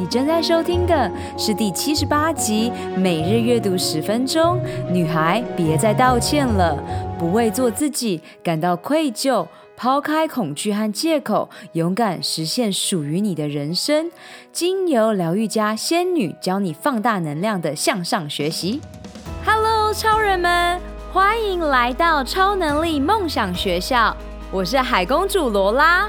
你正在收听的是第七十八集《每日阅读十分钟》，女孩别再道歉了，不为做自己感到愧疚，抛开恐惧和借口，勇敢实现属于你的人生。经由疗愈家仙女教你放大能量的向上学习。Hello，超人们，欢迎来到超能力梦想学校，我是海公主罗拉。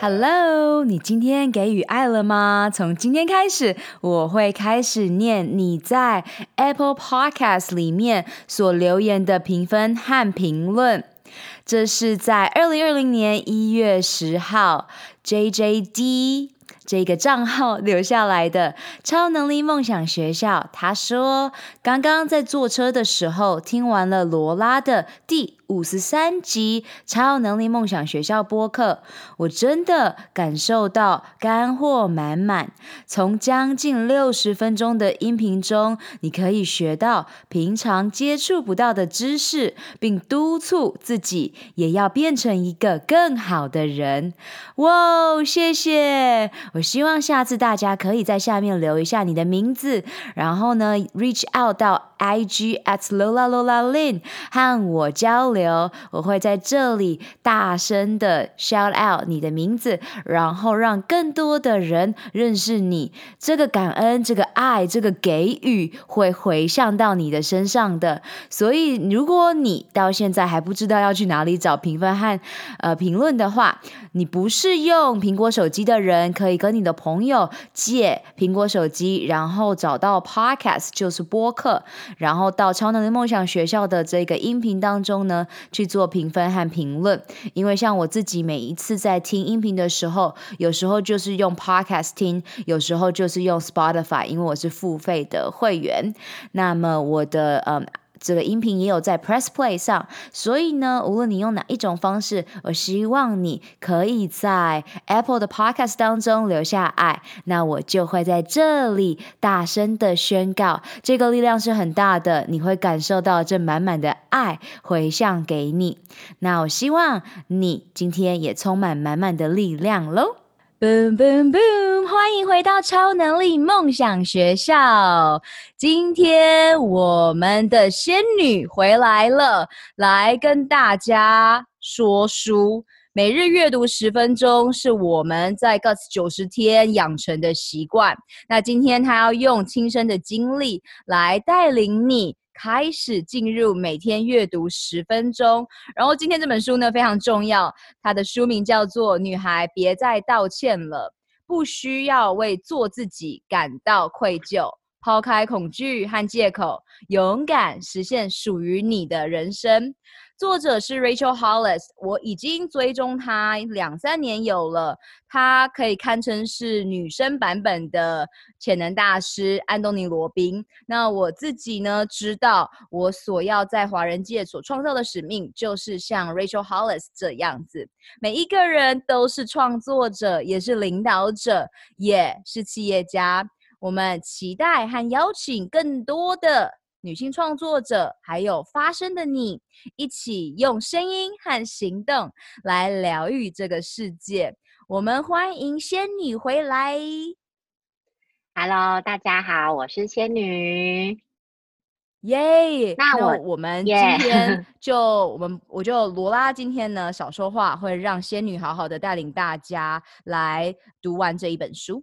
！Hello，你今天给予爱了吗？从今天开始，我会开始念你在 Apple Podcast 里面所留言的评分和评论。这是在二零二零年一月十号，JJD。这个账号留下来的超能力梦想学校，他说刚刚在坐车的时候听完了罗拉的第五十三集超能力梦想学校播客，我真的感受到干货满满。从将近六十分钟的音频中，你可以学到平常接触不到的知识，并督促自己也要变成一个更好的人。哇，谢谢！我希望下次大家可以在下面留一下你的名字，然后呢，reach out 到 IG at Lola Lola Lin 和我交流。我会在这里大声的 shout out 你的名字，然后让更多的人认识你。这个感恩、这个爱、这个给予会回向到你的身上的。所以，如果你到现在还不知道要去哪里找评分和呃评论的话，你不是用苹果手机的人，可以跟你的朋友借苹果手机，然后找到 Podcast 就是播客，然后到超能力梦想学校的这个音频当中呢，去做评分和评论。因为像我自己每一次在听音频的时候，有时候就是用 Podcast 听，有时候就是用 Spotify，因为我是付费的会员。那么我的嗯。这个音频也有在 Press Play 上，所以呢，无论你用哪一种方式，我希望你可以在 Apple 的 Podcast 当中留下爱，那我就会在这里大声的宣告，这个力量是很大的，你会感受到这满满的爱回向给你。那我希望你今天也充满满满的力量喽。Boom boom boom！欢迎回到超能力梦想学校。今天我们的仙女回来了，来跟大家说书。每日阅读十分钟是我们在 Guts 九十天养成的习惯。那今天她要用亲身的经历来带领你。开始进入每天阅读十分钟，然后今天这本书呢，非常重要，它的书名叫做《女孩别再道歉了》，不需要为做自己感到愧疚，抛开恐惧和借口，勇敢实现属于你的人生。作者是 Rachel Hollis，我已经追踪她两三年有了，她可以堪称是女生版本的潜能大师安东尼罗宾。那我自己呢，知道我所要在华人界所创造的使命，就是像 Rachel Hollis 这样子，每一个人都是创作者，也是领导者，也是企业家。我们期待和邀请更多的。女性创作者，还有发声的你，一起用声音和行动来疗愈这个世界。我们欢迎仙女回来。Hello，大家好，我是仙女。耶！那我我们今天 就.我们我就罗拉今天呢少说话，会让仙女好好的带领大家来读完这一本书。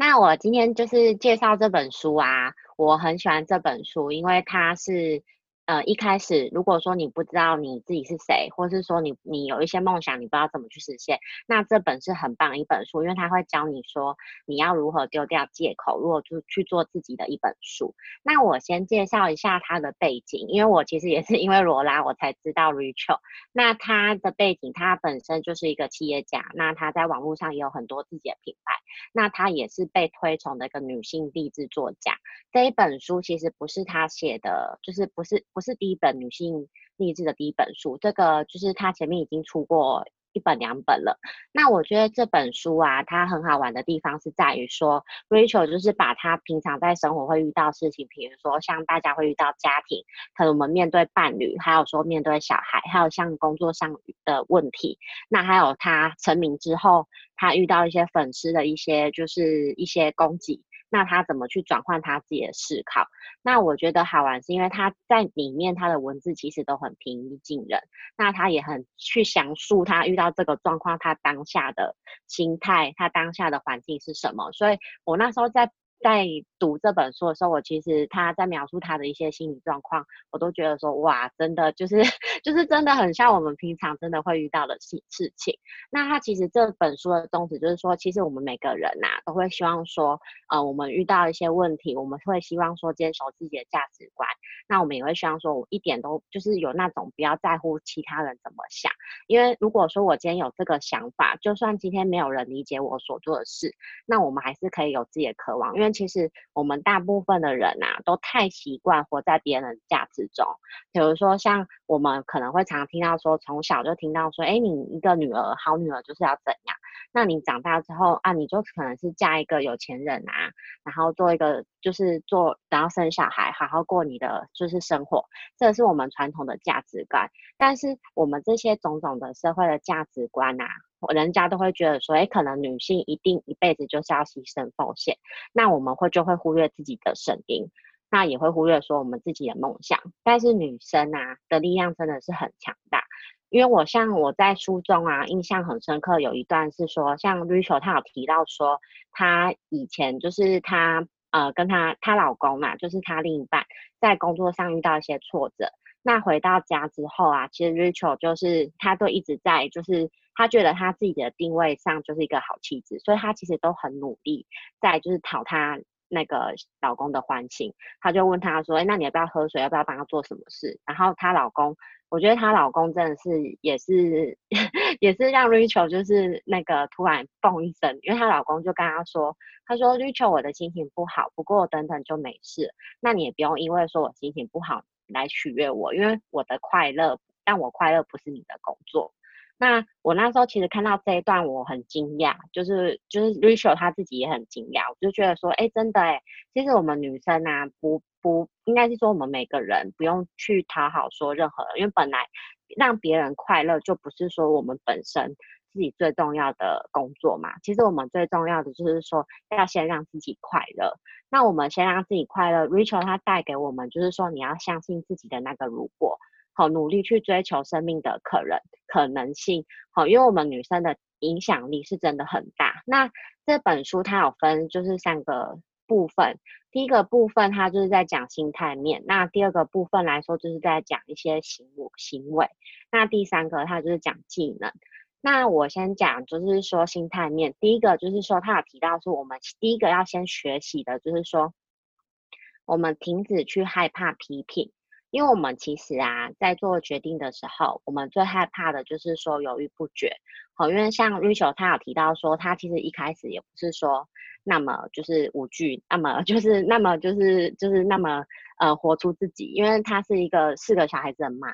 那我今天就是介绍这本书啊，我很喜欢这本书，因为它是呃，一开始如果说你不知道你自己是谁，或是说你你有一些梦想，你不知道怎么去实现，那这本是很棒一本书，因为它会教你说你要如何丢掉借口，如何就去做自己的一本书。那我先介绍一下它的背景，因为我其实也是 因为罗拉我才知道 Rachel。那他的背景，他本身就是一个企业家，那他在网络上也有很多自己的品牌，那他也是被推崇的一个女性励志作家。这一本书其实不是他写的，就是不是。不是第一本女性励志的第一本书，这个就是他前面已经出过一本两本了。那我觉得这本书啊，它很好玩的地方是在于说，Rachel 就是把她平常在生活会遇到事情，比如说像大家会遇到家庭，可能我们面对伴侣，还有说面对小孩，还有像工作上的问题，那还有她成名之后，她遇到一些粉丝的一些就是一些攻击。那他怎么去转换他自己的思考？那我觉得好玩是因为他在里面他的文字其实都很平易近人，那他也很去详述他遇到这个状况，他当下的心态，他当下的环境是什么。所以我那时候在。在读这本书的时候，我其实他在描述他的一些心理状况，我都觉得说哇，真的就是 就是真的很像我们平常真的会遇到的事事情。那他其实这本书的宗旨就是说，其实我们每个人呐、都会希望说，呃，我们遇到一些问题，我们会希望说坚守自己的价值观。那我们也会希望说，我一点都就是有那种不要在乎其他人怎么想，因为如果说我今天有这个想法，就算今天没有人理解我所做的事，那我们还是可以有自己的渴望，因为。其实我们大部分的人啊，都太习惯活在别人的价值中。比如说，像我们可能会常听到说，从小就听到说，哎，你一个女儿，好女儿就是要怎样？那你长大之后啊，你就可能是嫁一个有钱人啊，然后做一个就是做，然后生小孩，好好过你的就是生活。这是我们传统的价值观。但是我们这些种种的社会的价值观啊。人家都会觉得说，哎，可能女性一定一辈子就是要牺牲奉献，那我们会就会忽略自己的声音，那也会忽略说我们自己的梦想。但是女生啊的力量真的是很强大，因为我像我在书中啊印象很深刻，有一段是说，像 Rachel 她有提到说，她以前就是她呃跟她她老公嘛，就是她另一半在工作上遇到一些挫折，那回到家之后啊，其实 Rachel 就是她都一直在就是。她觉得她自己的定位上就是一个好妻子，所以她其实都很努力在就是讨她那个老公的欢心。她就问他说：“哎，那你要不要喝水？要不要帮他做什么事？”然后她老公，我觉得她老公真的是也是 也是让 Rachel 就是那个突然蹦一声，因为她老公就跟她说：“他说 Rachel 我的心情不好，不过等等就没事。那你也不用因为说我心情不好来取悦我，因为我的快乐，但我快乐不是你的工作。”那我那时候其实看到这一段，我很惊讶，就是就是 Rachel 她自己也很惊讶，我就觉得说，哎，真的哎，其实我们女生啊，不不应该是说我们每个人不用去讨好说任何人，因为本来让别人快乐就不是说我们本身自己最重要的工作嘛，其实我们最重要的就是说要先让自己快乐。那我们先让自己快乐，Rachel 她带给我们就是说你要相信自己的那个如果。好，努力去追求生命的可能可能性。好，因为我们女生的影响力是真的很大。那这本书它有分就是三个部分，第一个部分它就是在讲心态面，那第二个部分来说就是在讲一些行行为，那第三个它就是讲技能。那我先讲就是说心态面，第一个就是说他有提到说我们第一个要先学习的就是说，我们停止去害怕批评。因为我们其实啊，在做决定的时候，我们最害怕的就是说犹豫不决。好，因为像 Rachel 她有提到说，他其实一开始也不是说那么就是无惧，那么 就是那么就是就是那么呃活出自己，因为他是一个四个小孩子的妈。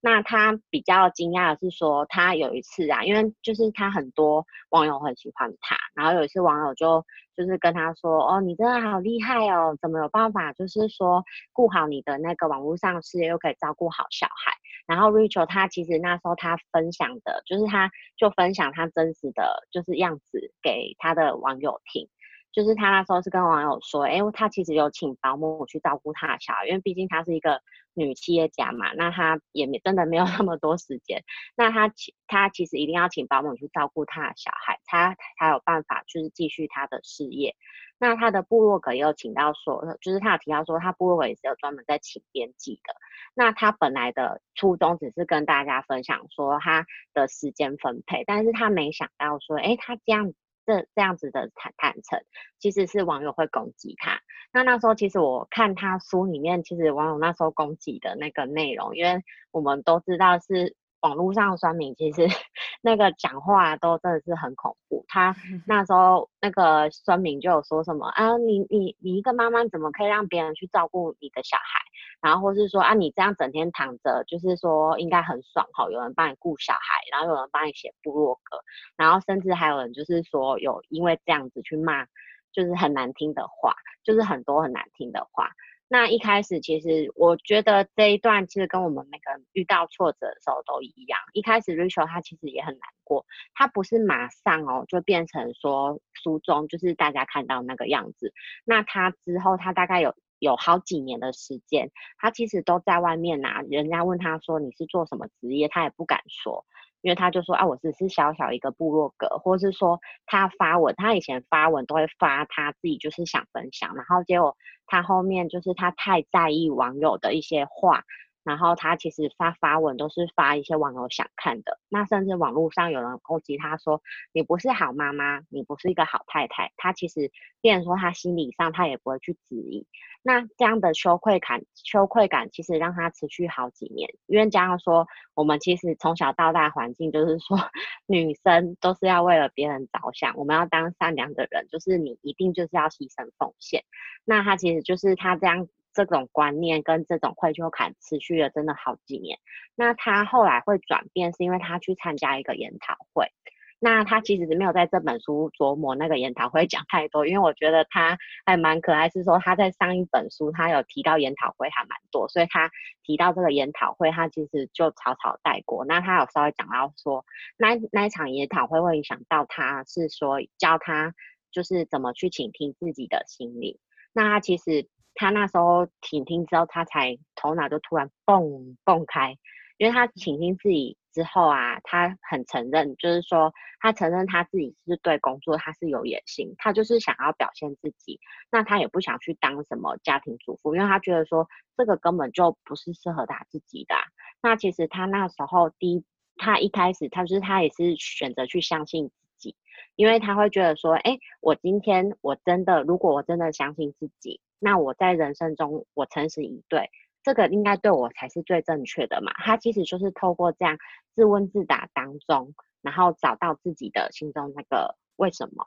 那他比较惊讶的是说，他有一次啊，因为就是他很多网友很喜欢他，然后有一次网友就就是跟他说，哦，你真的好厉害哦，怎么有办法就是说顾好你的那个网络上事业，又可以照顾好小孩？然后 Rachel 他其实那时候他分享的，就是他就分享他真实的就是样子给他的网友听。就是他那时候是跟网友说，哎，他其实有请保姆去照顾他的小孩，因为毕竟他是一个女企业家嘛，那他也没真的没有那么多时间，那他其他其实一定要请保姆去照顾他的小孩，他才有办法就是继续他的事业。那他的部落格也有请到说，就是他有提到说，他部落格也是有专门在请编辑的。那他本来的初衷只是跟大家分享说他的时间分配，但是他没想到说，哎，他这样这这样子的坦坦诚，其实是网友会攻击他。那那时候其实我看他书里面，其实网友那时候攻击的那个内容，因为我们都知道是。网络上的酸民其实 那个讲话都真的是很恐怖。他 那时候那个酸民就有说什么啊，你你你一个妈妈怎么可以让别人去照顾你的小孩？然后或是说啊，你这样整天躺着，就是说应该很爽哈，有人帮你顾小孩，然后有人帮你写部落格，然后甚至还有人就是说有因为这样子去骂，就是很难听的话，就是很多很难听的话。那一开始，其实我觉得这一段其实跟我们每个人遇到挫折的时候都一样。一开始 Rachel 他其实也很难过，他不是马上哦就变成说书中就是大家看到那个样子。那他之后，他大概有有好几年的时间，他其实都在外面呐。人家问他说你是做什么职业，他也不敢说。因为他就说啊，我只是小小一个部落格，或是说他发文，他以前发文都会发他自己就是想分享，然后结果他后面就是他太在意网友的一些话。然后他其实发发文都是发一些网友想看的，那甚至网络上有人攻击他说，你不是好妈妈，你不是一个好太太。他其实变成说他心理上他也不会去质疑，那这样的羞愧感，羞愧感其实让他持续好几年。因为加上说，我们其实从小到大环境就是说，女生都是要为了别人着想，我们要当善良的人，就是你一定就是要牺牲奉献。那他其实就是他这样。这种观念跟这种愧疚感持续了真的好几年。那他后来会转变，是因为他去参加一个研讨会。那他其实是没有在这本书琢磨那个研讨会讲太多，因为我觉得他还蛮可爱，是说他在上一本书他有提到研讨会还蛮多，所以他提到这个研讨会，他其实就草草带过。那他有稍微讲到说，那那一场研讨会会影响到他，是说教他就是怎么去倾听自己的心灵。那他其实。他那时候倾听之后，他才头脑就突然蹦蹦开，因为他倾听自己之后啊，他很承认，就是说他承认他自己是对工作他是有野心，他就是想要表现自己，那他也不想去当什么家庭主妇，因为他觉得说这个根本就不是适合他自己的。那其实他那时候第一，他一开始他就是他也是选择去相信自己，因为他会觉得说，哎，我今天我真的，如果我真的相信自己。那我在人生中，我诚实以对，这个应该对我才是最正确的嘛。他其实就是透过这样自问自答当中，然后找到自己的心中那个为什么。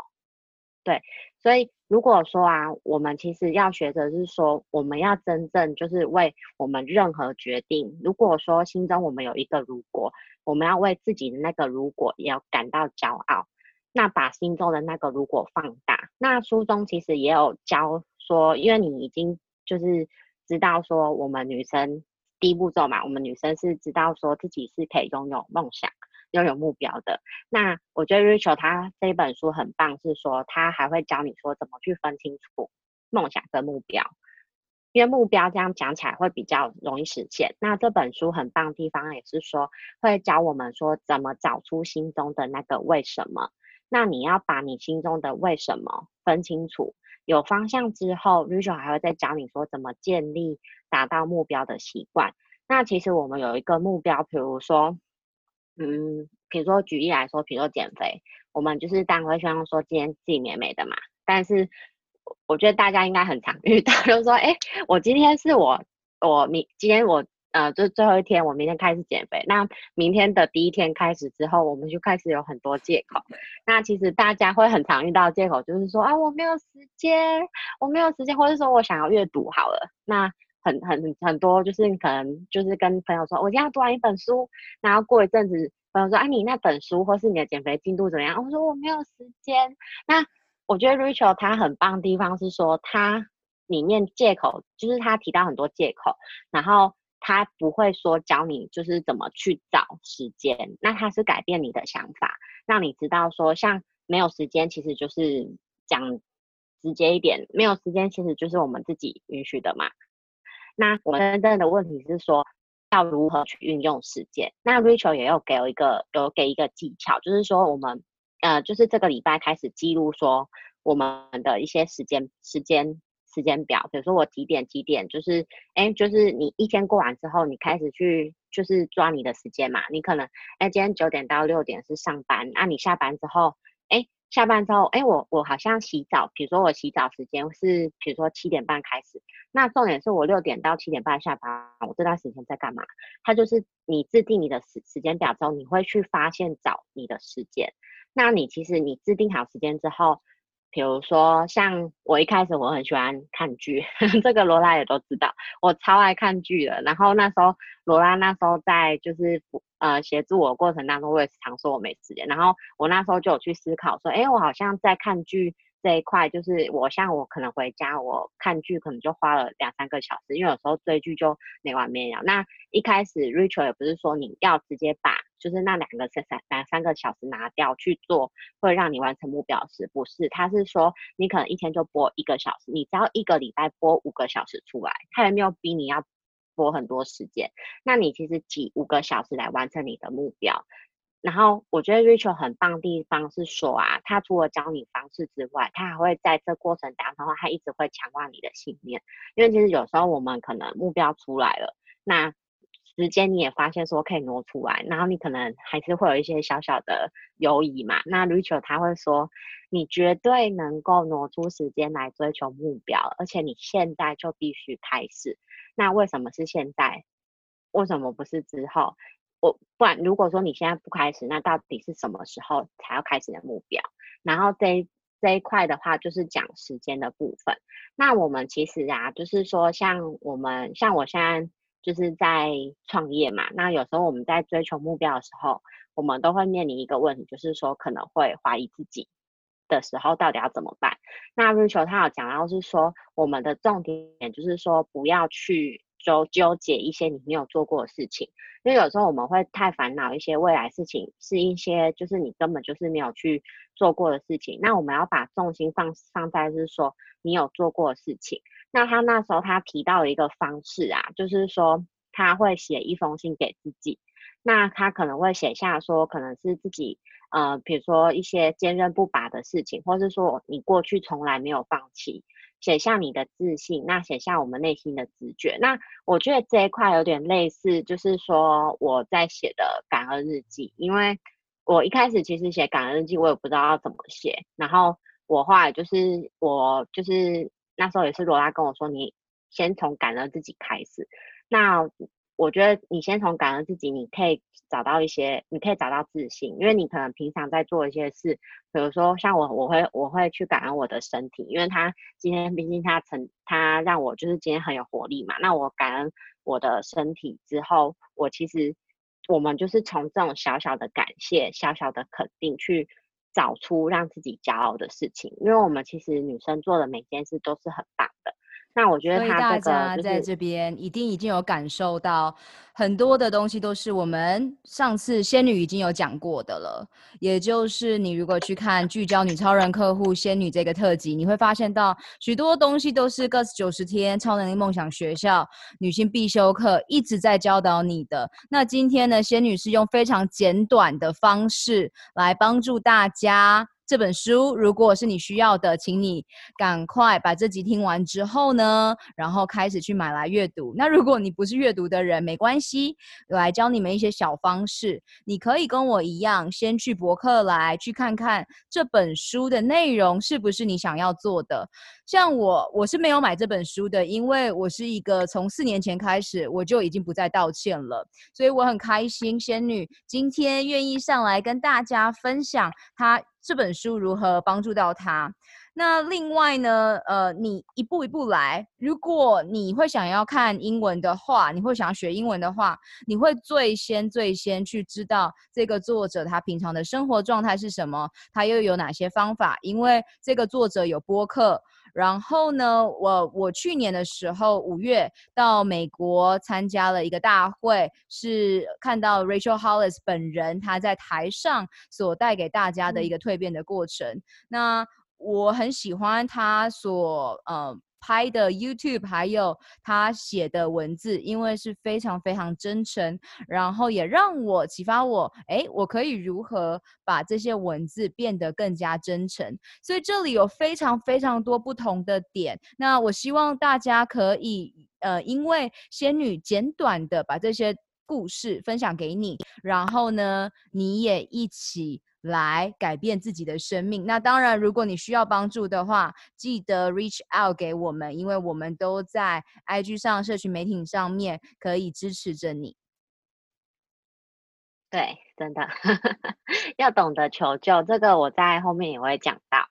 对，所以如果说啊，我们其实要学的是说，我们要真正就是为我们任何决定，如果说心中我们有一个如果，我们要为自己的那个如果也要感到骄傲，那把心中的那个如果放大。那书中其实也有教。说，因为你已经就是知道说，我们女生第一步骤嘛，我们女生是知道说自己是可以拥有梦想、拥有目标的。那我觉得 Rachel 她这本书很棒，是说她还会教你说怎么去分清楚梦想跟目标，因为目标这样讲起来会比较容易实现。那这本书很棒的地方也是说，会教我们说怎么找出心中的那个为什么。那你要把你心中的为什么分清楚。有方向之后，Rachel 还会再教你说怎么建立达到目标的习惯。那其实我们有一个目标，比如说，嗯，比如说举例来说，比如说减肥，我们就是当然会希望说今天自己美美的嘛。但是我觉得大家应该很常遇到，就是说，哎，我今天是我，我明今天我。呃，就最后一天，我明天开始减肥。那明天的第一天开始之后，我们就开始有很多借口。那其实大家会很常遇到借口，就是说啊，我没有时间，我没有时间，或者说我想要阅读好了。那很很很多，就是你可能就是跟朋友说，我今天要读完一本书，然后过一阵子，朋友说，啊，你那本书或是你的减肥进度怎么样？我说我没有时间。那我觉得 Rachel 他很棒的地方是说，他里面借口就是他提到很多借口，然后。他不会说教你就是怎么去找时间，那他是改变你的想法，让你知道说，像没有时间，其实就是讲直接一点，没有时间其实就是我们自己允许的嘛。那我们真正的问题是说，要如何去运用时间？那 Rachel 也有给我一个有给一个技巧，就是说我们呃，就是这个礼拜开始记录说我们的一些时间时间时间表，比如说我几点几点，就是哎，就是你一天过完之后，你开始去就是抓你的时间嘛。你可能哎，今天九点到六点是上班，那你下班之后，哎，下班之后，哎，我我好像洗澡，比如说我洗澡时间是比如说七点半开始，那重点是我六点到七点半下班，我这段时间在干嘛？它就是你制定你的时时间表之后，你会去发现找你的时间。那你其实你制定好时间之后。比如说，像我一开始我很喜欢看剧，这个罗拉也都知道，我超爱看剧的。然后那时候罗拉那时候在就是呃协助我过程当中，我也常说我没时间。然后我那时候就有去思考说，哎，我好像在看剧。这一块就是我，像我可能回家，我看剧可能就花了两三个小时，因为有时候追剧就没完没了。那一开始 Rachel 也不是说你要直接把就是那两个三三两三个小时拿掉去做，会让你完成目标时，不是，他是说你可能一天就播一个小时，你只要一个礼拜播五个小时出来，他也没有逼你要播很多时间，那你其实挤五个小时来完成你的目标。然后我觉得 Rachel 很棒的地方是说啊，他除了教你方式之外，他还会在这过程当中，他一直会强化你的信念。因为其实有时候我们可能目标出来了，那时间你也发现说可以挪出来，然后你可能还是会有一些小小的犹疑嘛。那 Rachel 他会说，你绝对能够挪出时间来追求目标，而且你现在就必须开始。那为什么是现在？为什么不是之后？我不然，如果说你现在不开始，那到底是什么时候才要开始的目标？然后这这一块的话，就是讲时间的部分。那我们其实啊，就是说像我们像我现在就是在创业嘛。那有时候我们在追求目标的时候，我们都会面临一个问题，就是说可能会怀疑自己的时候，到底要怎么办？那 Rachel 他有讲到是说，我们的重点就是说不要去。就纠结一些你没有做过的事情，因为有时候我们会太烦恼一些未来事情，是一些就是你根本就是没有去做过的事情。那我们要把重心放放在是说你有做过的事情。那他那时候他提到一个方式啊，就是说他会写一封信给自己，那他可能会写下说可能是自己呃，比如说一些坚韧不拔的事情，或是说你过去从来没有放弃。写下你的自信，那写下我们内心的直觉。那我觉得这一块有点类似，就是说我在写的感恩日记。因为我一开始其实写感恩日记，我也不知道要怎么写。然后我后来就是我就是那时候也是罗拉跟我说，你先从感恩自己开始。那我觉得你先从感恩自己，你可以找到一些，你可以找到自信，因为你可能平常在做一些事，比如说像我，我会我会去感恩我的身体，因为他今天毕竟他成他让我就是今天很有活力嘛。那我感恩我的身体之后，我其实我们就是从这种小小的感谢、小小的肯定去找出让自己骄傲的事情，因为我们其实女生做的每件事都是很棒的。那我觉得，所以大家在这边一定已经有感受到很多的东西，都是我们上次仙女已经有讲过的了。也就是你如果去看聚焦女超人客户仙女这个特辑，你会发现到许多东西都是 GUTS 九十天超能力梦想学校女性必修课一直在教导你的。那今天呢，仙女是用非常简短的方式来帮助大家。这本书如果是你需要的，请你赶快把这集听完之后呢，然后开始去买来阅读。那如果你不是阅读的人，没关系，我来教你们一些小方式。你可以跟我一样，先去博客来去看看这本书的内容是不是你想要做的。像我，我是没有买这本书的，因为我是一个从四年前开始我就已经不再道歉了，所以我很开心，仙女今天愿意上来跟大家分享她这本书如何帮助到她。那另外呢，呃，你一步一步来，如果你会想要看英文的话，你会想要学英文的话，你会最先最先去知道这个作者他平常的生活状态是什么，他又有哪些方法，因为这个作者有播客。然后呢，我我去年的时候五月到美国参加了一个大会，是看到 Rachel Hollis 本人他在台上所带给大家的一个蜕变的过程。嗯、那我很喜欢他所呃拍的 YouTube，还有他写的文字，因为是非常非常真诚，然后也让我启发我，哎，我可以如何把这些文字变得更加真诚。所以这里有非常非常多不同的点。那我希望大家可以，呃，因为仙女简短的把这些故事分享给你，然后呢，你也一起。来改变自己的生命。那当然，如果你需要帮助的话，记得 reach out 给我们，因为我们都在 IG 上、社群媒体上面可以支持着你。对，真的 要懂得求救，这个我在后面也会讲到。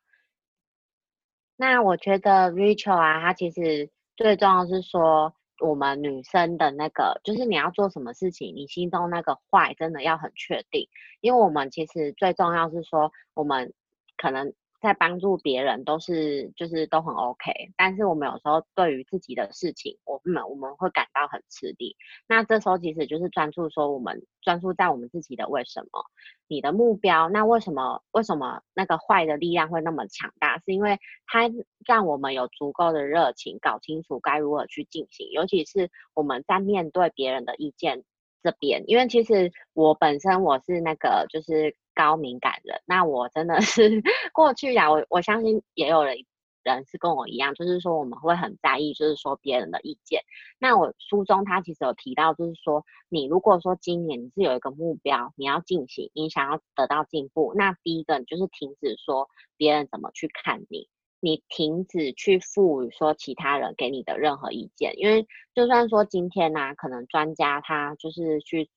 那我觉得 Rachel 啊，他其实最重要是说。我们女生的那个，就是你要做什么事情，你心中那个坏真的要很确定，因为我们其实最重要是说，我们可能。在帮助别人都是就是都很 OK，但是我们有时候对于自己的事情，我们我们会感到很吃力。那这时候其实就是专注说，我们专注在我们自己的为什么，你的目标。那为什么为什么那个坏的力量会那么强大？是因为它让我们有足够的热情，搞清楚该如何去进行。尤其是我们在面对别人的意见这边，因为其实我本身我是那个就是。高敏感人，那我真的是 过去呀，我我相信也有人人是跟我一样，就是说我们会很在意，就是说别人的意见。那我书中他其实有提到，就是说你如果说今年你是有一个目标，你要进行，你想要得到进步，那第一个你就是停止说别人怎么去看你，你停止去赋予说其他人给你的任何意见，因为就算说今天呢、可能专家他就是去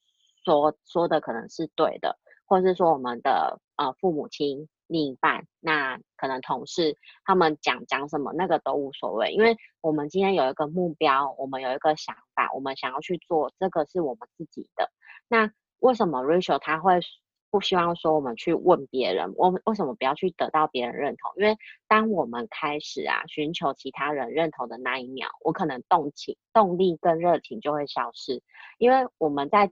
说说的可能是对的。或者是说我们的呃父母亲、另一半，那可能同事他们讲讲什么，那个都无所谓，因为我们今天有一个目标，我们有一个想法，我们想要去做，这个是我们自己的。那为什么 Rachel 他会不希望说我们去问别人？我们为什么不要去得到别人认同？因为当我们开始啊寻求其他人认同的那一秒，我可能动情、动力跟热情就会消失，因为我们在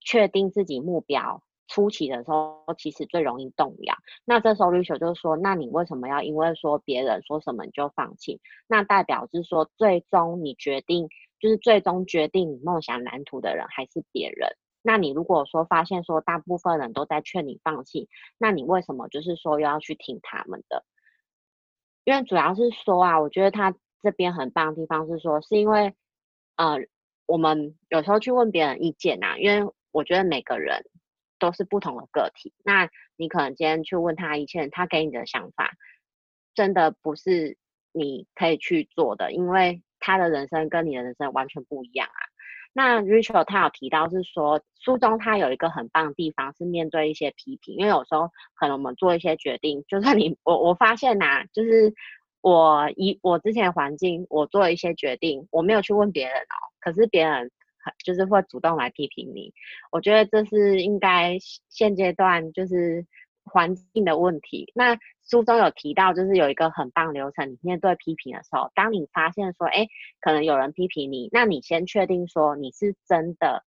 确定自己目标。初期的时候，其实最容易动摇。那这时候，Rachel 就是说，那你为什么要因为说别人说什么你就放弃？那代表是说，最终你决定，就是最终决定你梦想蓝图的人还是别人。那你如果说发现说，大部分人都在劝你放弃，那你为什么就是说又要去听他们的？因为主要是说啊，我觉得他这边很棒的地方是说，是因为，呃，我们有时候去问别人意见啊，因为我觉得每个人。都是不同的个体，那你可能今天去问他一切，他给你的想法，真的不是你可以去做的，因为他的人生跟你的人生完全不一样啊。那 Rachel 他有提到是说，书中他有一个很棒的地方是面对一些批评，因为有时候可能我们做一些决定，就算你 我我发现呐、啊，就是我以我之前环境，我做了一些决定，我没有去问别人哦，可是别人。就是会主动来批评你，我觉得这是应该现阶段就是环境的问题。那书中有提到，就是有一个很棒流程，你面对批评的时候，当你发现说，哎，可能有人批评你，那你先确定说你是真的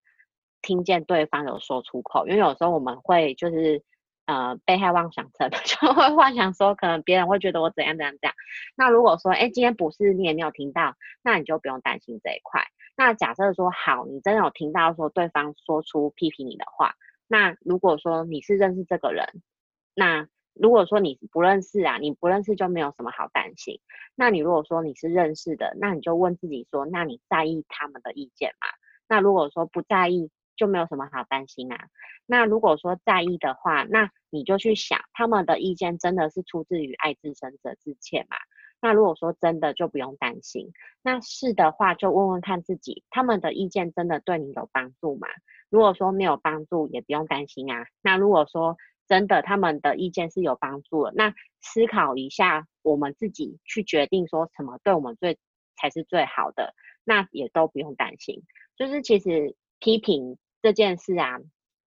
听见对方有说出口，因为有时候我们会就是呃被害妄想症，就会幻想说可能别人会觉得我怎样怎样怎样。那如果说，哎，今天不是你也没有听到，那你就不用担心这一块。那假设说好，你真的有听到说对方说出批评你的话，那如果说你是认识这个人，那如果说你不认识啊，你不认识就没有什么好担心。那你如果说你是认识的，那你就问自己说，那你在意他们的意见吗？那如果说不在意，就没有什么好担心啊。那如果说在意的话，那你就去想，他们的意见真的是出自于爱之深责之切吗？那如果说真的就不用担心，那是的话就问问看自己，他们的意见真的对你有帮助吗？如果说没有帮助，也不用担心啊。那如果说真的他们的意见是有帮助的，那思考一下，我们自己去决定说什么对我们最才是最好的，那也都不用担心。就是其实批评这件事啊，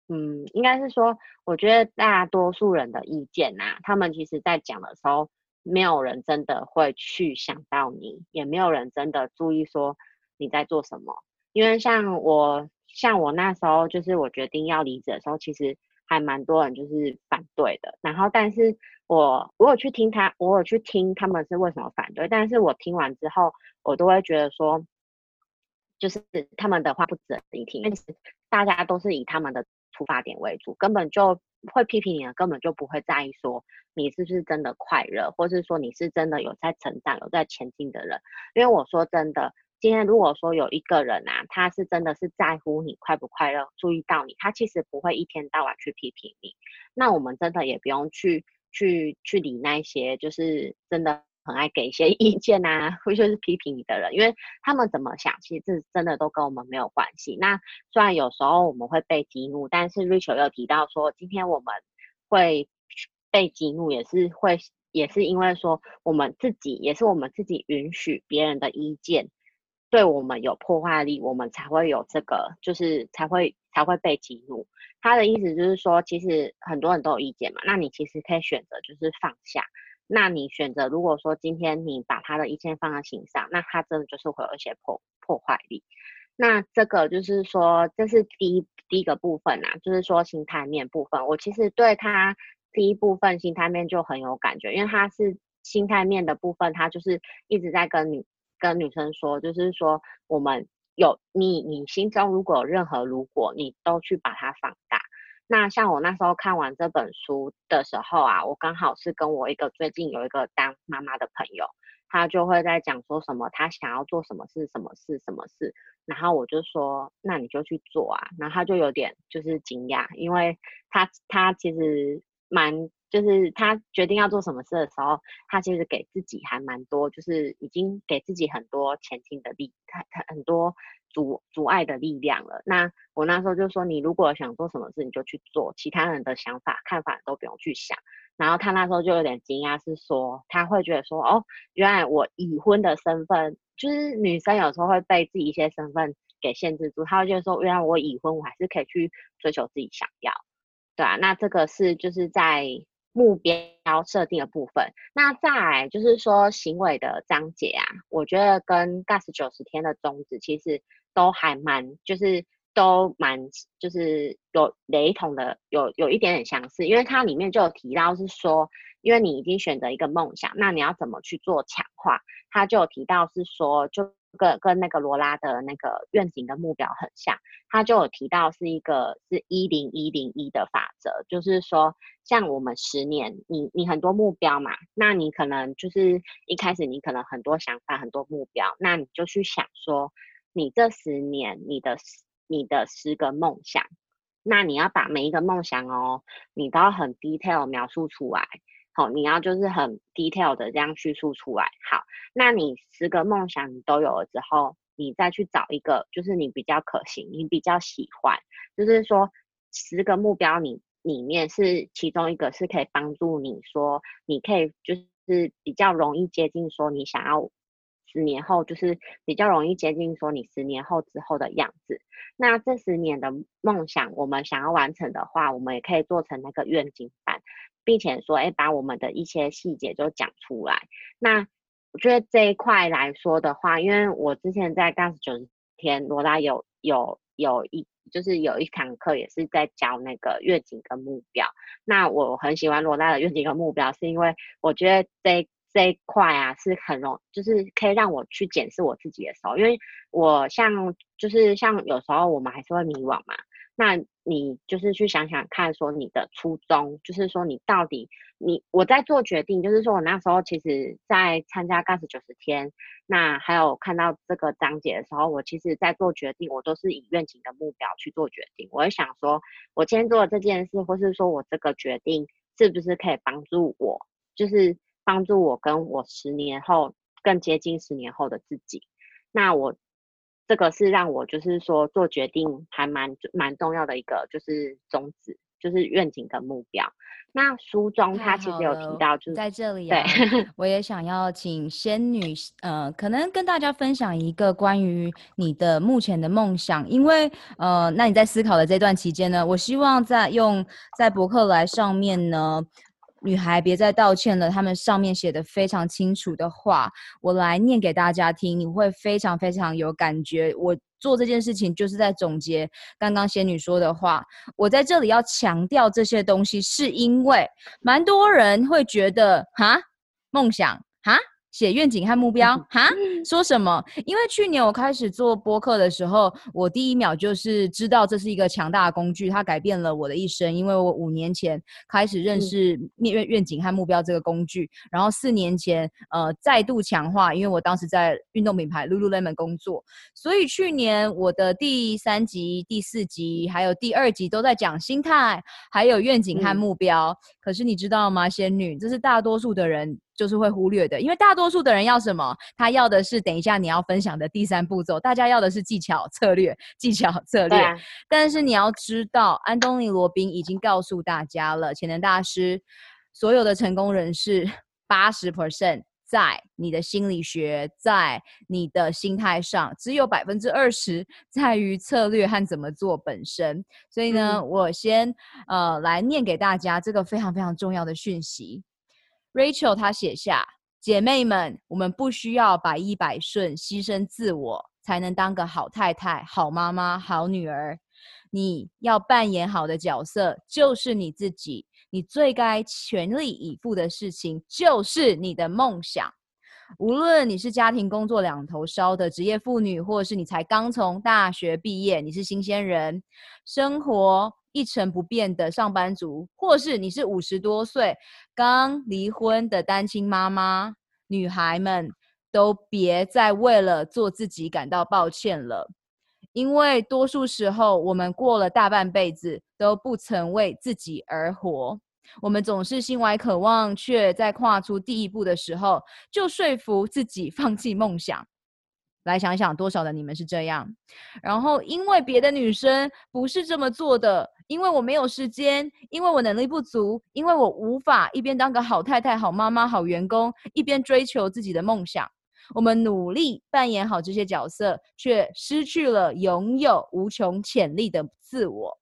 嗯，应该是说，我觉得大多数人的意见啊，他们其实在讲的时候。没有人真的会去想到你，也没有人真的注意说你在做什么。因为像我，像我那时候，就是我决定要离职的时候，其实还蛮多人就是反对的。然后，但是我我有去听他，我有去听他们是为什么反对，但是我听完之后，我都会觉得说，就是他们的话不值得一听，因为大家都是以他们的出发点为主，根本就会批评你的，根本就不会在意说你是不是真的快乐，或是说你是真的有在成长、有在前进的人。因为我说真的，今天如果说有一个人啊，他是真的是在乎你快不快乐，注意到你，他其实不会一天到晚去批评你。那我们真的也不用去去去理那些，就是真的。很爱给一些意见啊，或者是批评你的人，因为他们怎么想，其实这真的都跟我们没有关系。那虽然有时候我们会被激怒，但是 Rachel 又提到说，今天我们会被激怒，也是会，也是因为说我们自己，也是我们自己允许别人的意见对我们有破坏力，我们才会有这个，就是才会才会被激怒。他的意思就是说，其实很多人都有意见嘛，那你其实可以选择就是放下。那你选择，如果说今天你把他的意见放在心上，那他真的就是会有一些破破坏力。那这个就是说，这是第一第一个部分啊，就是说心态面部分。我其实对他第一部分心态面就很有感觉，因为他是心态面的部分，他就是一直在跟女跟女生说，就是说我们有你你心中如果有任何如果，你都去把它放大。那像我那时候看完这本书的时候啊，我刚好是跟我一个最近有一个当妈妈的朋友，他就会在讲说什么他想要做什么事，什么事，什么事，然后我就说那你就去做啊，然后他就有点就是惊讶，因为他他其实蛮就是他决定要做什么事的时候，他其实给自己还蛮多，就是已经给自己很多前进的力，他他很多。阻阻碍的力量了。那我那时候就说，你如果想做什么事，你就去做，其他人的想法看法都不用去想。然后他那时候就有点惊讶，是说他会觉得说，哦，原来我已婚的身份，就是女生有时候会被自己一些身份给限制住。他会觉得说，原来我已婚，我还是可以去追求自己想要，对啊。那这个是就是在目标设定的部分。那再来就是说行为的章节啊，我觉得跟 Gus 九十天的宗旨其实。都还蛮，就是都蛮，就是有雷同的，有有一点点相似，因为它里面就有提到是说，因为你已经选择一个梦想，那你要怎么去做强化？他就有提到是说，就跟跟那个罗拉的那个愿景跟目标很像，他就有提到是一个是一零一零一的法则，就是说，像我们十年，你你很多目标嘛，那你可能就是一开始你可能很多想法，很多目标，那你就去想说。你这十年，你的你的十个梦想，那你要把每一个梦想哦，你都要很 detail 描述出来。好，你要就是很 detail 的这样叙述出来。好，那你十个梦想你都有了之后，你再去找一个，就是你比较可行，你比较喜欢，就是说十个目标你里面是其中一个是可以帮助你说，你可以就是比较容易接近说你想要。十年后就是比较容易接近说你十年后之后的样子。那这十年的梦想，我们想要完成的话，我们也可以做成那个愿景版，并且说，哎，把我们的一些细节就讲出来。那我觉得这一块来说的话，因为我之前在 GUTS 九天，罗拉有有有一就是有一堂课也是在教那个愿景跟目标。那我很喜欢罗拉的愿景跟目标，是因为我觉得这。这一块啊，是很容，就是可以让我去检视我自己的时候，因为我像就是像有时候我们还是会迷惘嘛，那你就是去想想看，说你的初衷，就是说你到底你我在做决定，就是说我那时候其实在参加 GUTS 九十天，那还有看到这个章节的时候，我其实在做决定，我都是以愿景的目标去做决定，我会想说，我今天做的这件事，或是说我这个决定是不是可以帮助我，就是。帮助我跟我十年后更接近十年后的自己，那我这个是让我就是说做决定还蛮蛮重要的一个就是宗旨，就是愿景跟目标。那书中他其实有提到，就是在这里、啊，对，我也想要请仙女，呃，可能跟大家分享一个关于你的目前的梦想，因为呃，那你在思考的这段期间呢，我希望在用在博客来上面呢。女孩别再道歉了，他们上面写的非常清楚的话，我来念给大家听，你会非常非常有感觉。我做这件事情就是在总结刚刚仙女说的话。我在这里要强调这些东西，是因为蛮多人会觉得，哈，梦想，哈。写愿景和目标哈？说什么？因为去年我开始做播客的时候，我第一秒就是知道这是一个强大的工具，它改变了我的一生。因为我五年前开始认识愿愿景和目标这个工具，然后四年前呃再度强化，因为我当时在运动品牌 Lululemon 工作，所以去年我的第三集、第四集还有第二集都在讲心态，还有愿景和目标。嗯、可是你知道吗，仙女，这是大多数的人。就是会忽略的，因为大多数的人要什么？他要的是等一下你要分享的第三步骤，大家要的是技巧策略，技巧策略。啊、但是你要知道，安东尼罗宾已经告诉大家了，潜能大师，所有的成功人士，八十 percent 在你的心理学，在你的心态上，只有百分之二十在于策略和怎么做本身。所以呢，嗯、我先呃来念给大家这个非常非常重要的讯息。Rachel 她写下：“姐妹们，我们不需要百依百顺，牺牲自我，才能当个好太太、好妈妈、好女儿。你要扮演好的角色就是你自己，你最该全力以赴的事情就是你的梦想。无论你是家庭工作两头烧的职业妇女，或者是你才刚从大学毕业，你是新鲜人，生活。”一成不变的上班族，或是你是五十多岁刚离婚的单亲妈妈，女孩们都别再为了做自己感到抱歉了，因为多数时候我们过了大半辈子都不曾为自己而活，我们总是心怀渴望，却在跨出第一步的时候就说服自己放弃梦想。来想想，多少的你们是这样？然后因为别的女生不是这么做的。因为我没有时间，因为我能力不足，因为我无法一边当个好太太、好妈妈、好员工，一边追求自己的梦想。我们努力扮演好这些角色，却失去了拥有无穷潜力的自我。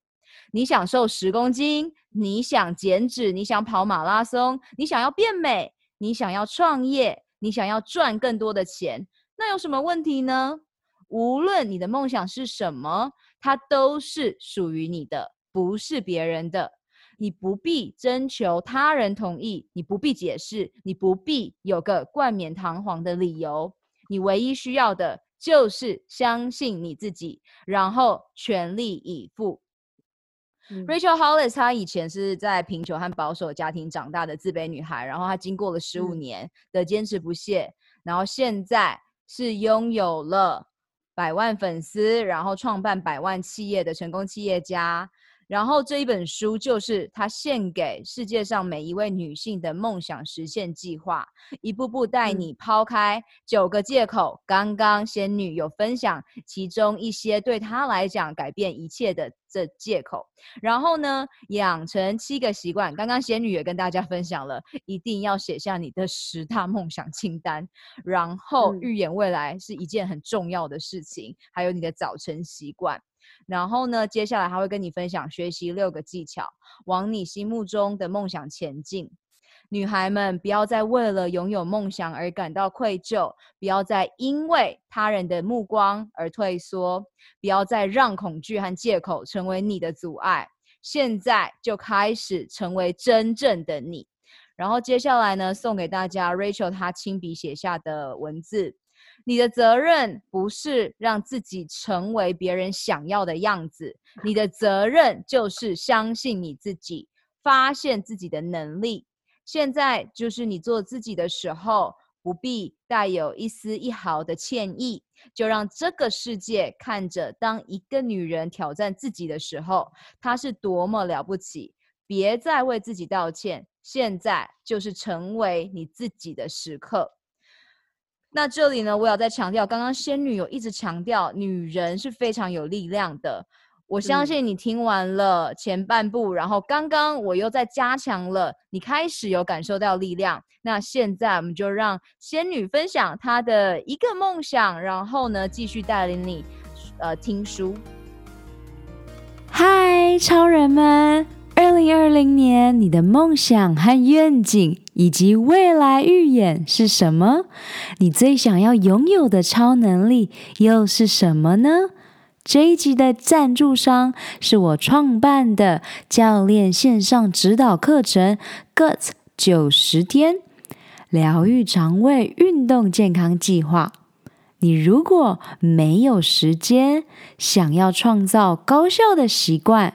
你想瘦十公斤，你想减脂，你想跑马拉松，你想要变美，你想要创业，你想要赚更多的钱，那有什么问题呢？无论你的梦想是什么，它都是属于你的。不是别人的，你不必征求他人同意，你不必解释，你不必有个冠冕堂皇的理由。你唯一需要的就是相信你自己，然后全力以赴。嗯、Rachel Hollis 她以前是在贫穷和保守家庭长大的自卑女孩，然后她经过了十五年的坚持不懈，嗯、然后现在是拥有了百万粉丝，然后创办百万企业的成功企业家。然后这一本书就是他献给世界上每一位女性的梦想实现计划，一步步带你抛开九个借口。刚刚仙女有分享其中一些对她来讲改变一切的这借口，然后呢，养成七个习惯。刚刚仙女也跟大家分享了，一定要写下你的十大梦想清单，然后预言未来是一件很重要的事情，还有你的早晨习惯。然后呢，接下来他会跟你分享学习六个技巧，往你心目中的梦想前进。女孩们，不要再为了拥有梦想而感到愧疚，不要再因为他人的目光而退缩，不要再让恐惧和借口成为你的阻碍。现在就开始成为真正的你。然后接下来呢，送给大家 Rachel 她亲笔写下的文字。你的责任不是让自己成为别人想要的样子，你的责任就是相信你自己，发现自己的能力。现在就是你做自己的时候，不必带有一丝一毫的歉意，就让这个世界看着，当一个女人挑战自己的时候，她是多么了不起。别再为自己道歉，现在就是成为你自己的时刻。那这里呢，我要再强调，刚刚仙女有一直强调，女人是非常有力量的。我相信你听完了前半部，嗯、然后刚刚我又在加强了，你开始有感受到力量。那现在我们就让仙女分享她的一个梦想，然后呢，继续带领你呃听书。嗨，超人们！二二零二零年，你的梦想和愿景以及未来预演是什么？你最想要拥有的超能力又是什么呢？这一集的赞助商是我创办的教练线上指导课程 “GUTS 九十天疗愈肠胃运动健康计划”。你如果没有时间，想要创造高效的习惯，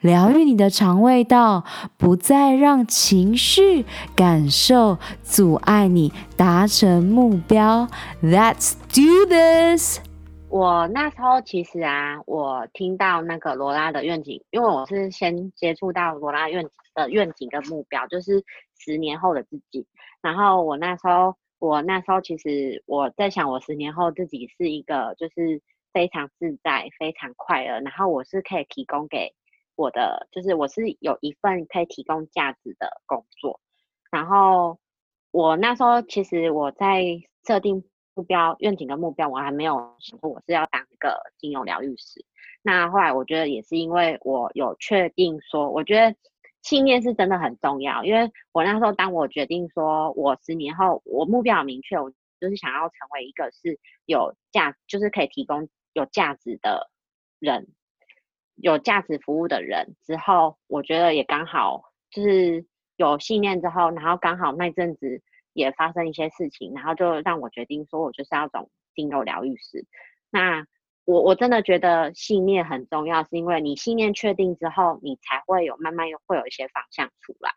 疗愈你的肠胃道，不再让情绪感受阻碍你达成目标。Let's do this！我那时候其实啊，我听到那个罗拉的愿景，因为我是先接触到罗拉愿的愿景跟目标，就是十年后的自己。然后我那时候。我那时候其实我在想，我十年后自己是一个就是非常自在、非常快乐，然后我是可以提供给我的，就是我是有一份可以提供价值的工作。然后我那时候其实我在设定目标、愿景跟目标，我还没有想过我是要当一个精油疗愈师。那后来我觉得也是因为我有确定说，我觉得。信念是真的很重要，因为我那时候当我决定说，我十年后我目标很明确，我就是想要成为一个是有价，就是可以提供有价值的人，有价值服务的人。之后我觉得也刚好就是有信念之后，然后刚好那阵子也发生一些事情，然后就让我决定说，我就是要走精油疗愈师。那我我真的觉得信念很重要，是因为你信念确定之后，你才会有慢慢又会有一些方向出来。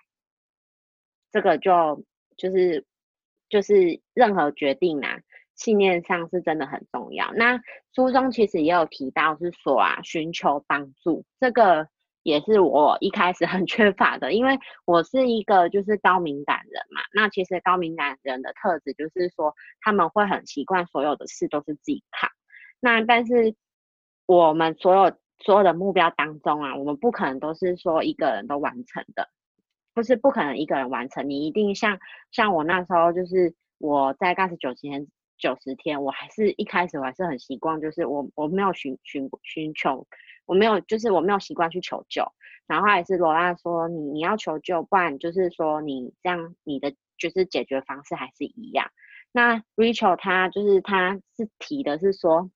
这个就就是就是任何决定啊，信念上是真的很重要。那书中其实也有提到，是说啊，寻求帮助，这个也是我一开始很 缺乏的，因为我是一个就是高敏感人嘛。那其实高敏感人的特质就是说，他们会很习惯所有的事都是自己扛。那但是我们所有所有的目标当中啊，我们不可能都是说一个人都完成的，不是不可能一个人完成。你一定像像我那时候，就是我在 GUTS 九十天九十天，我还是一开始我还是很习惯，就是我我没有寻寻寻求，我没有就是我没有习惯去求救。然后还是罗拉说你你要求救，不然就是说你这样你的就是解决方式还是一样。那 Rachel 他就是他是提的是说。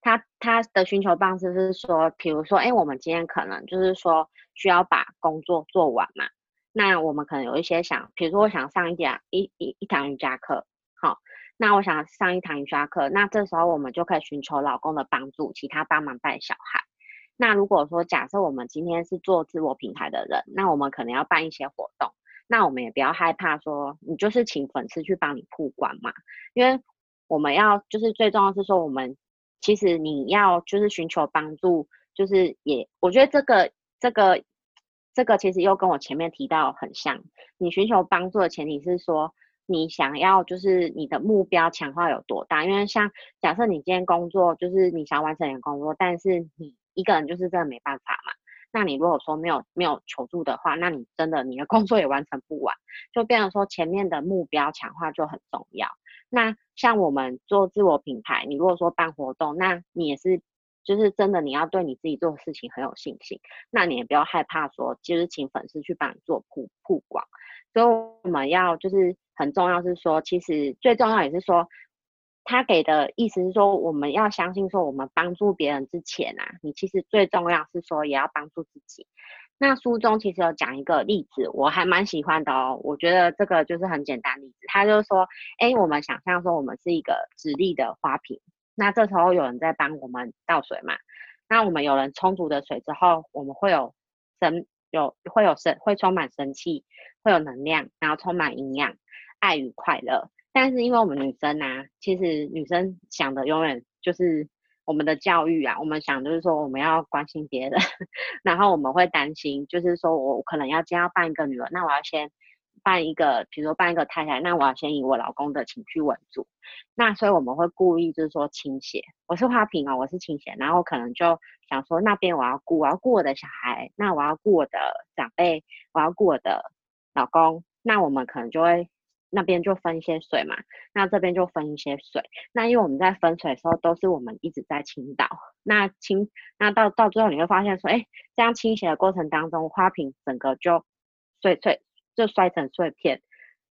他他的寻求方式是说，比如说，哎，我们今天可能就是说需要把工作做完嘛，那我们可能有一些想，比如说我想上一点一一一堂瑜伽课，好，那我想上一堂瑜伽课，那这时候我们就可以寻求老公的帮助，其他帮忙带小孩。那如果说假设我们今天是做自我品牌的人，那我们可能要办一些活动，那我们也不要害怕说，你就是请粉丝去帮你曝光嘛，因为我们要就是最重要是说我们。其实你要就是寻求帮助，就是也，我觉得这个这个这个其实又跟我前面提到很像。你寻求帮助的前提是说，你想要就是你的目标强化有多大？因为像假设你今天工作就是你想完成你的工作，但是你一个人就是真的没办法嘛。那你如果说没有没有求助的话，那你真的你的工作也完成不完，就变成说前面的目标强化就很重要。那像我们做自我品牌，你如果说办活动，那你也是就是真的你要对你自己做的事情很有信心，那你也不要害怕说，其实请粉丝去帮你做曝曝光。所以我们要就是很重要是说，其实最重要也是说。他给的意思是说，我们要相信说，我们帮助别人之前啊，你其实最重要是说，也要帮助自己。那书中其实有讲一个例子，我还蛮喜欢的哦。我觉得这个就是很简单例子，他就是说，哎，我们想象说，我们是一个直立的花瓶，那这时候有人在帮我们倒水嘛，那我们有人充足的水之后，我们会有生有会有生会充满生气，会有能量，然后充满营养、爱与快乐。但是因为我们女生啊，其实女生想的永远就是我们的教育啊，我们想就是说我们要关心别人，然后我们会担心，就是说我可能要今天要办一个女儿，那我要先办一个，比如说办一个太太，那我要先以我老公的情绪稳住，那所以我们会故意就是说倾斜，我是花瓶哦，我是倾斜，然后可能就想说那边我要顾，我要顾我的小孩，那我要顾我的长辈，我要顾我的老公，那我们可能就会。那边就分一些水嘛，那这边就分一些水。那因为我们在分水的时候，都是我们一直在倾倒。那倾，那到到最后你会发现说，哎，这样倾斜的过程当中，花瓶整个就碎碎，就摔成碎片。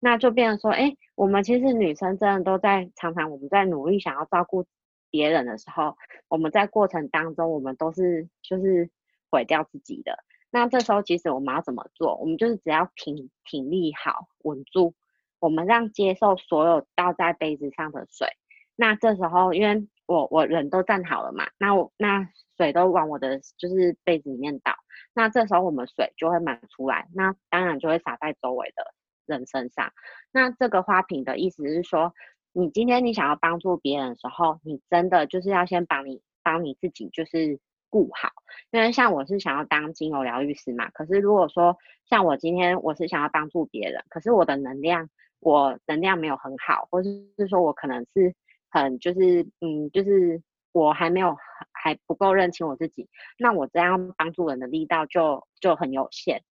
那就变成说，哎，我们其实女生真的都在常常我们在努力想要照顾别人的时候，我们在过程当中，我们都是就是毁掉自己的。那这时候其实我们要怎么做？我们就是只要挺挺立好，稳住。我们让接受所有倒在杯子上的水，那这时候因为我我人都站好了嘛，那我那水都往我的就是杯子里面倒，那这时候我们水就会满出来，那当然就会洒在周围的人身上。那这个花瓶的意思是说，你今天你想要帮助别人的时候，你真的就是要先帮你帮你自己就是顾好，因为像我是想要当精油疗愈师嘛，可是如果说像我今天我是想要帮助别人，可是我的能量。我能量没有很好，或者是说我可能是很就是嗯，就是我还没有还不够认清我自己，那我这样帮助人的力道就就很有限，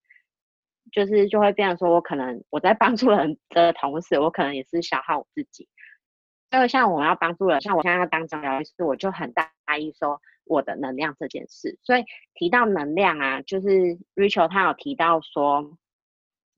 就是就会变成说我可能我在帮助人的同时，我可能也是消耗我自己。因为像我们要帮助人，像我现在要当治疗师，我就很大意说我的能量这件事。所以提到能量啊，就是 Rachel 他有提到说，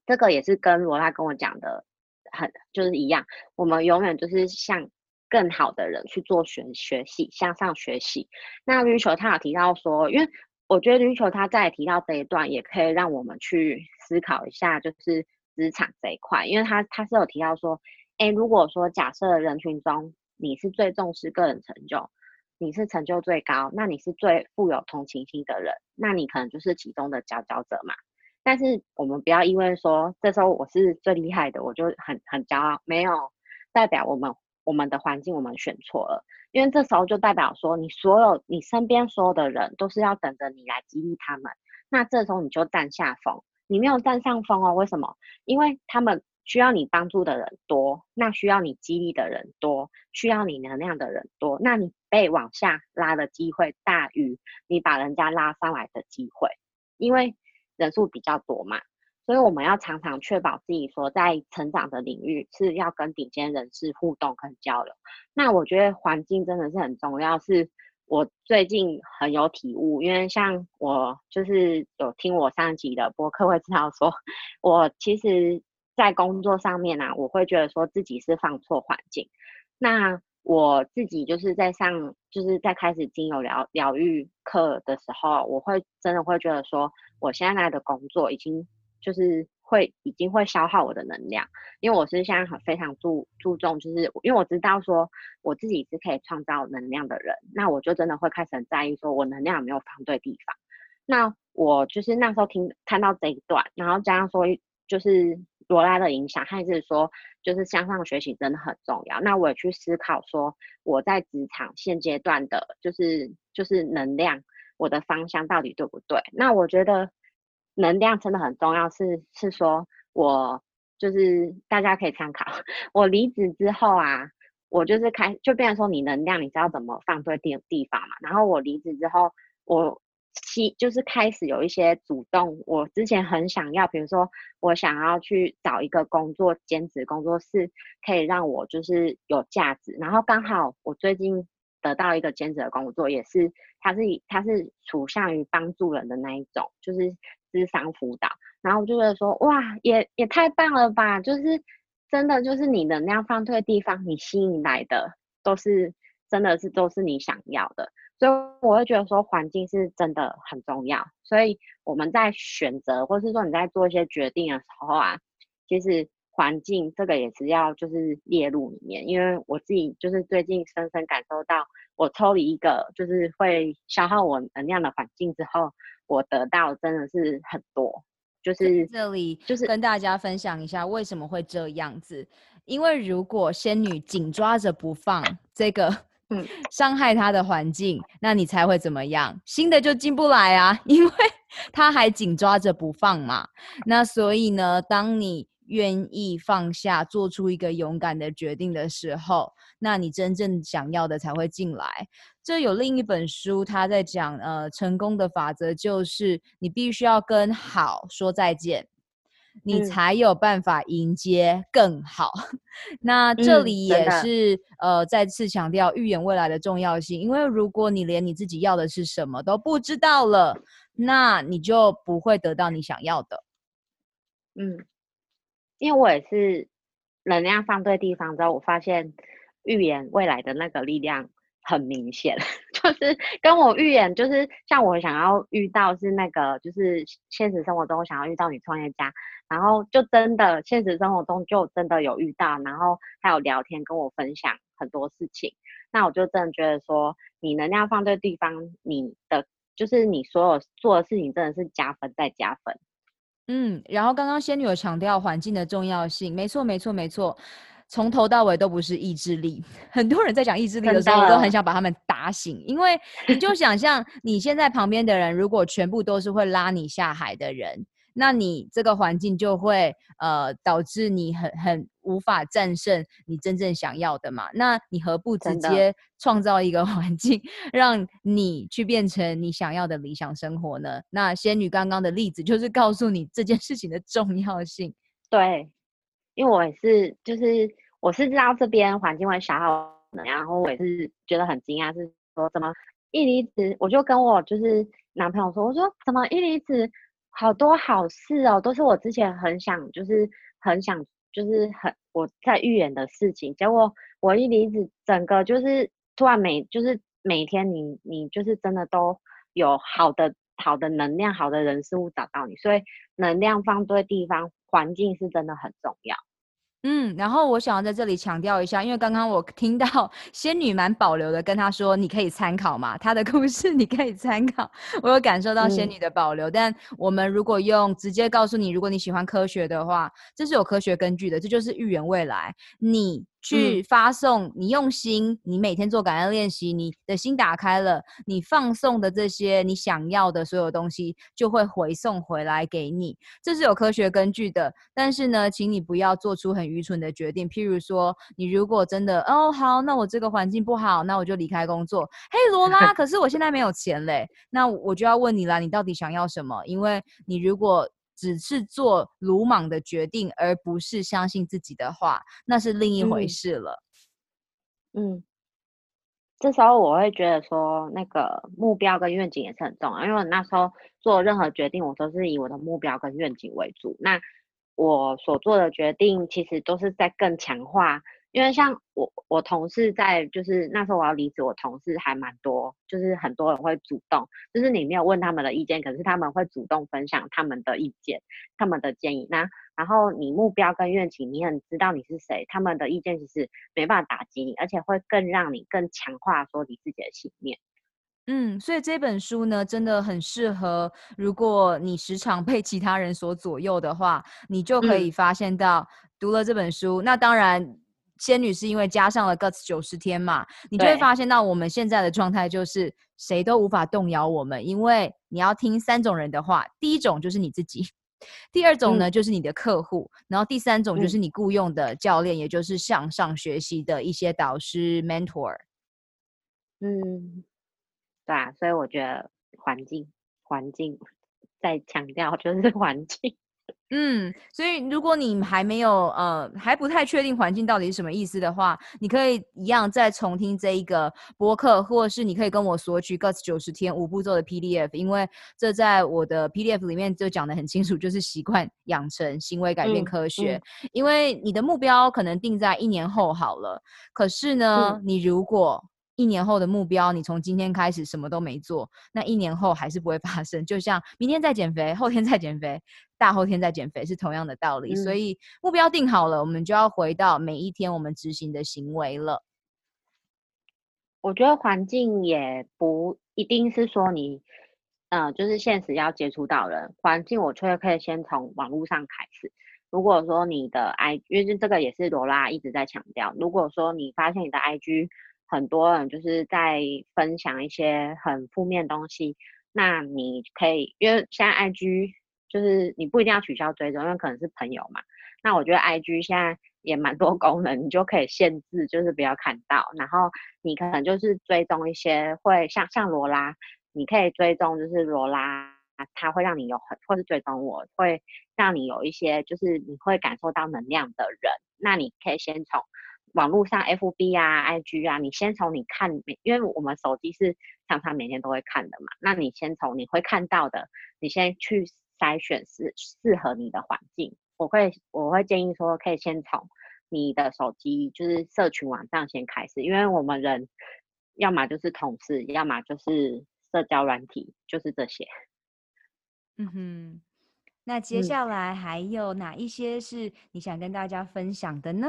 这个也是跟罗拉跟我讲的。很就是一样，我们永远就是像更好的人去做学学习，向上学习。那吕球他有提到说，因为我觉得吕球他在提到这一段，也可以让我们去思考一下，就是职场这一块，因为他他是有提到说，哎，如果说假设人群中你是最重视个人成就，你是成就最高，那你是最富有同情心的人，那你可能就是其中的佼佼者嘛。但是我们不要因为说这时候我是最厉害的，我就很很骄傲，没有代表我们我们的环境我们选错了，因为这时候就代表说你所有你身边所有的人都是要等着你来激励他们，那这时候你就占下风，你没有占上风哦，为什么？因为他们需要你帮助的人多，那需要你激励的人多，需要你能量的人多，那你被往下拉的机会大于你把人家拉上来的机会，因为。人数比较多嘛，所以我们要常常确保自己说在成长的领域是要跟顶尖人士互动跟交流。那我觉得环境真的是很重要，是我最近很有体悟，因为像我就是有听我上集的播客会知道说，我其实在工作上面啊，我会觉得说自己是放错环境。那我自己就是在上，就是在开始精油疗疗愈课的时候，我会真的会觉得说，我现在的工作已经就是会已经会消耗我的能量，因为我是现在很非常注注重，就是因为我知道说我自己是可以创造能量的人，那我就真的会开始很在意说我能量有没有放对地方。那我就是那时候听看到这一段，然后加上说就是。罗拉的影响，还是说，就是向上学习真的很重要。那我也去思考说，我在职场现阶段的，就是就是能量，我的方向到底对不对？那我觉得能量真的很重要，是是说我就是大家可以参考。我离职之后啊，我就是开就变成说你能量你知道怎么放对地地方嘛。然后我离职之后，我。其就是开始有一些主动，我之前很想要，比如说我想要去找一个工作，兼职工作室可以让我就是有价值。然后刚好我最近得到一个兼职的工作，也是它是它是处向于帮助人的那一种，就是智商辅导。然后我就觉得说，哇，也也太棒了吧！就是真的就是你能量放对地方，你吸引来的都是真的是都是你想要的。所以我会觉得说环境是真的很重要，所以我们在选择或是说你在做一些决定的时候啊，其实环境这个也是要就是列入里面，因为我自己就是最近深深感受到，我抽离一个就是会消耗我能量的环境之后，我得到真的是很多，就是这里就是跟大家分享一下为什么会这样子，因为如果仙女紧抓着不放这个。嗯，伤害她的环境，那你才会怎么样？新的就进不来啊，因为她还紧抓着不放嘛。那所以呢，当你愿意放下，做出一个勇敢的决定的时候，那你真正想要的才会进来。这有另一本书，他在讲，呃，成功的法则就是你必须要跟好说再见。你才有办法迎接更好。嗯、那这里也是、嗯、呃，再次强调预言未来的重要性。因为如果你连你自己要的是什么都不知道了，那你就不会得到你想要的。嗯，因为我也是能量放对地方之后，我发现预言未来的那个力量很明显，就是跟我预言，就是像我想要遇到是那个，就是现实生活中我想要遇到女创业家。然后就真的现实生活中就真的有遇到，然后还有聊天跟我分享很多事情，那我就真的觉得说，你能量放对地方，你的就是你所有做的事情真的是加分再加分。嗯，然后刚刚仙女有强调环境的重要性，没错没错没错，从头到尾都不是意志力。很多人在讲意志力的时候，我都很想把他们打醒，因为你就想象你现在旁边的人，如果全部都是会拉你下海的人。那你这个环境就会呃导致你很很无法战胜你真正想要的嘛？那你何不直接创造一个 环境，让你去变成你想要的理想生活呢？那仙女刚刚的例子就是告诉你这件事情的重要性。对，因为我也是，就是我是知道这边环境会消耗，然后我也是觉得很惊讶，是说怎么一离职，我就跟我就是男朋友说，我说怎么一离职。好多好事哦，都是我之前很想，就是很想，就是很我在预言的事情。结果我一离职，整个就是突然每就是每天你你就是真的都有好的好的能量，好的人事物找到你，所以能量放对地方，环境是真的很重要。嗯，然后我想要在这里强调一下，因为刚刚我听到 仙女蛮保留的跟她说，你可以参考嘛，她的故事你可以参考。我有感受到仙女的保留，嗯、但我们如果用直接告诉你，如果你喜欢科学的话，这是有科学根据的，这就是预言未来。你。去发送，你用心，你每天做感恩练习，你的心打开了，你放送的这些你想要的所有东西就会回送回来给你，这是有科学根据的。但是呢，请你不要做出很愚蠢的决定，譬如说，你如果真的哦好，那我这个环境不好，那我就离开工作。嘿，罗拉，可是我现在没有钱嘞，那我就要问你啦，你到底想要什么？因为你如果只是做鲁莽的决定，而不是相信自己的话，那是另一回事了。嗯，嗯，这时候我会觉得说，那个目标跟愿景也是很重要，因为我那时候做任何决定，我都是以我的目标跟愿景为主。那我所做的决定，其实都是在更强化。因为像我，我同事在，就是那时候我要离职，我同事还蛮多，就是很多人会主动，就是你没有问他们的意见，可是他们会主动分享他们的意见、他们的建议。那然后你目标跟愿景，你很知道你是谁，他们的意见其实没办法打击你，而且会更让你更强化说你自己的信念。嗯，所以这本书呢，真的很适合，如果你时常被其他人所左右的话，你就可以发现到，读了这本书，嗯、那当然。仙女是因为加上了 Guts 九十天嘛，你就会发现到我们现在的状态就是谁都无法动摇我们，因为你要听三种人的话，第一种就是你自己，第二种呢、嗯、就是你的客户，然后第三种就是你雇佣的教练，嗯、也就是向上学习的一些导师 mentor。嗯，对啊，所以我觉得环境环境再强调就是环境。嗯，所以如果你还没有呃还不太确定环境到底是什么意思的话，你可以一样再重听这一个播客，或者是你可以跟我索取 Guts 九十天五步骤的 PDF，因为这在我的 PDF 里面就讲的很清楚，就是习惯养成行为改变科学。嗯嗯、因为你的目标可能定在一年后好了，可是呢，嗯、你如果一年后的目标，你从今天开始什么都没做，那一年后还是不会发生。就像明天再减肥，后天再减肥，大后天再减肥是同样的道理。嗯、所以目标定好了，我们就要回到每一天我们执行的行为了。我觉得环境也不一定是说你，嗯、呃，就是现实要接触到人环境，我却可以先从网络上开始。如果说你的 I，因为这个也是罗拉一直在强调，如果说你发现你的 IG。很多人就是在分享一些很负面的东西，那你可以，因为现在 IG 就是你不一定要取消追踪，因为可能是朋友嘛。那我觉得 IG 现在也蛮多 功能，你就可以限制，就是不要看到。然后你可能就是追踪一些会像像罗拉，你可以追踪就是罗拉，它会让你有很，或是追踪我会让你有一些就是你会感受到能量的人，那你可以先从。网络上，FB 啊，IG 啊，你先从你看，因为我们手机是常常每天都会看的嘛，那你先从你会看到的，你先去筛选适适合你的环境。我会我会建议说，可以先从你的手机，就是社群网站先开始，因为我们人要么就是同事，要么就是社交软体，就是这些。嗯哼，那接下来还有哪一些是你想跟大家分享的呢？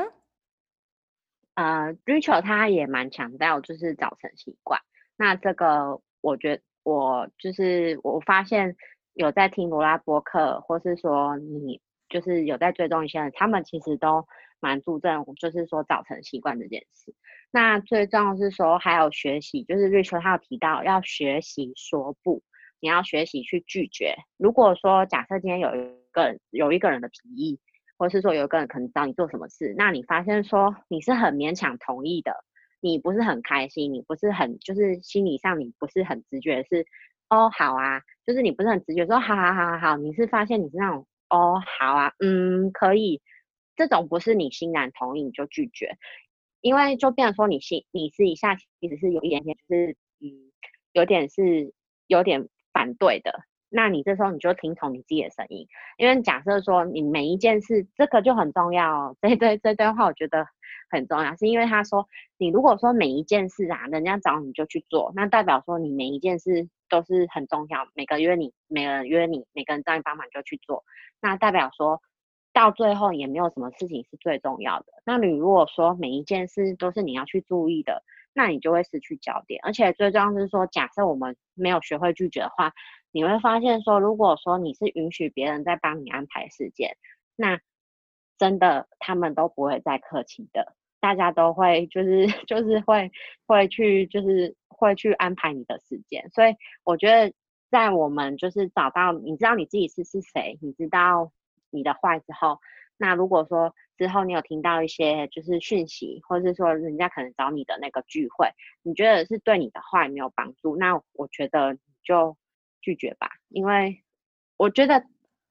呃，Rachel 他也蛮强调就是早晨习惯。那这个我觉得我就是我发现有在听罗拉播客，或是说你就是有在追踪一些人，他们其实都蛮注重就是说早晨习惯这件事。那最重要是说还有学习，就是 Rachel 他有提到要学习说不，你要学习去拒绝。如果说假设今天有一个人有一个人的提议。或是说有一个人可能找你做什么事，那你发现说你是很勉强同意的，你不是很开心，你不是很就是心理上你不是很直觉是哦好啊，就是你不是很直觉说好好好好好，你是发现你是那种哦好啊嗯可以，这种不是你欣然同意你就拒绝，因为就变成说你心你是一下其实是有一点点就是嗯有点是有点反对的。那你这时候你就听从你自己的声音，因为假设说你每一件事，这个就很重要哦。这对这段话我觉得很重要，是因为他说你如果说每一件事啊，人家找你就去做，那代表说你每一件事都是很重要，每个约你，每个人约你，每个人找你帮忙就去做，那代表说到最后也没有什么事情是最重要的。那你如果说每一件事都是你要去注意的，那你就会失去焦点，而且最重要是说，假设我们没有学会拒绝的话。你会发现说，如果说你是允许别人在帮你安排时间，那真的他们都不会再客气的，大家都会就是 就是会会去就是会去安排你的时间。所以我觉得，在我们就是找到你知道你自己是是谁，你知道你的坏之后，那如果说之后你有听到一些就是讯息，或者是说人家可能找你的那个聚会，你觉得是对你的坏没有帮助，那我觉得你就。拒绝吧，因为我觉得，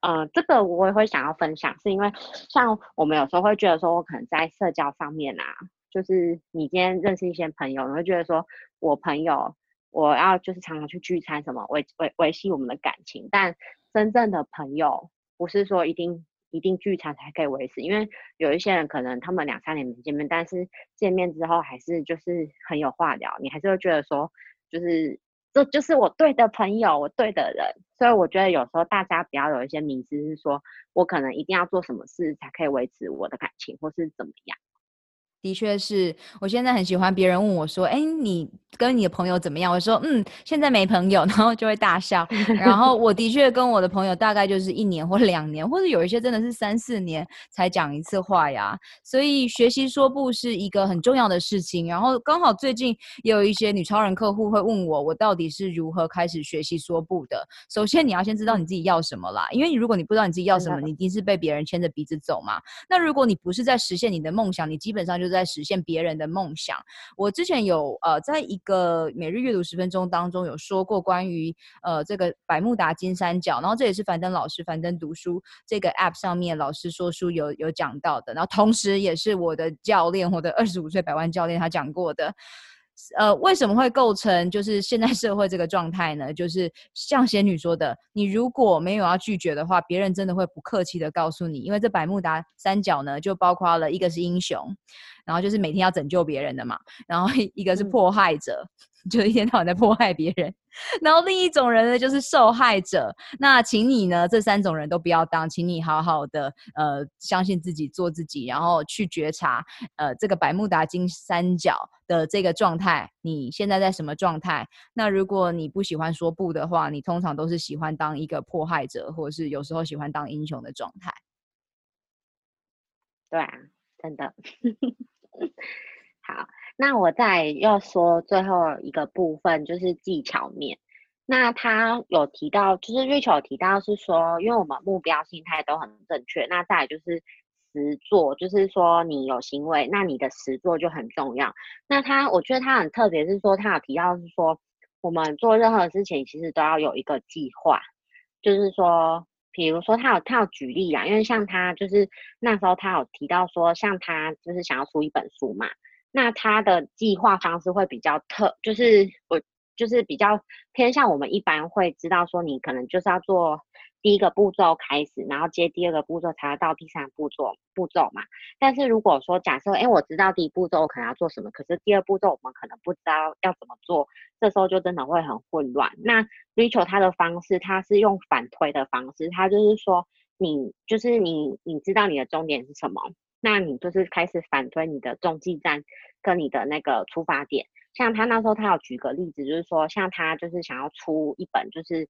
呃，这个我也会想要分享，是因为像我们有时候会觉得说，我可能在社交上面啊，就是你今天认识一些朋友，你会觉得说我朋友我要就是常常去聚餐什么维维维系我们的感情，但真正的朋友不是说一定一定聚餐才可以维持，因为有一些人可能他们两三年没见面，但是见面之后还是就是很有话聊，你还是会觉得说就是。这就是我对的朋友，我对的人，所以我觉得有时候大家不要有一些迷思，是说我可能一定要做什么事才可以维持我的感情，或是怎么样。的确是，我现在很喜欢别人问我说：“哎，你跟你的朋友怎么样？”我说：“嗯，现在没朋友。”然后就会大笑。然后我的确跟我的朋友大概就是一年或两年，或者有一些真的是三四年才讲一次话呀。所以学习说不是一个很重要的事情。然后刚好最近也有一些女超人客户会问我，我到底是如何开始学习说不的。首先你要先知道你自己要什么啦，因为你如果你不知道你自己要什么，你一定是被别人牵着鼻子走嘛。那如果你不是在实现你的梦想，你基本上就是在实现别人的梦想。我之前有呃，在一个每日阅读十分钟当中有说过关于呃这个百慕达金三角，然后这也是樊登老师樊登读书这个 app 上面老师说书有有讲到的，然后同时也是我的教练，我的二十五岁百万教练他讲过的。呃，为什么会构成就是现在社会这个状态呢？就是像仙女说的，你如果没有要拒绝的话，别人真的会不客气的告诉你，因为这百慕达三角呢，就包括了一个是英雄，然后就是每天要拯救别人的嘛，然后一个是迫害者。嗯 就一天到晚在迫害别人，然后另一种人呢，就是受害者。那请你呢，这三种人都不要当，请你好好的呃，相信自己，做自己，然后去觉察呃这个百慕达金三角的这个状态，你现在在什么状态？那如果你不喜欢说不的话，你通常都是喜欢当一个迫害者，或者是有时候喜欢当英雄的状态。对啊，真的。好。那我再要说最后一个部分，就是技巧面。那他有提到，就是 Rachel 提到是说，因为我们目标心态都很正确。那再来就是实做，就是说你有行为，那你的实做就很重要。那他，我觉得他很特别，是说他有提到是说，我们做任何事情其实都要有一个计划。就是说，比如说他有他有举例啊，因为像他就是那时候他有提到说，像他就是想要出一本书嘛。那他的计划方式会比较特，就是我就是比较偏向我们一般会知道说，你可能就是要做第一个步骤开始，然后接第二个步骤才到第三步骤步骤嘛。但是如果说假设，哎，我知道第一步骤我可能要做什么，可是第二步骤我们可能不知道要怎么做，这时候就真的会很混乱。那 Rachel 他的方式，他是用反推的方式，他就是说，你就是你你知道你的终点是什么。那你就是开始反推你的中继站跟你的那个出发点，像他那时候他有举个例子，就是说像他就是想要出一本就是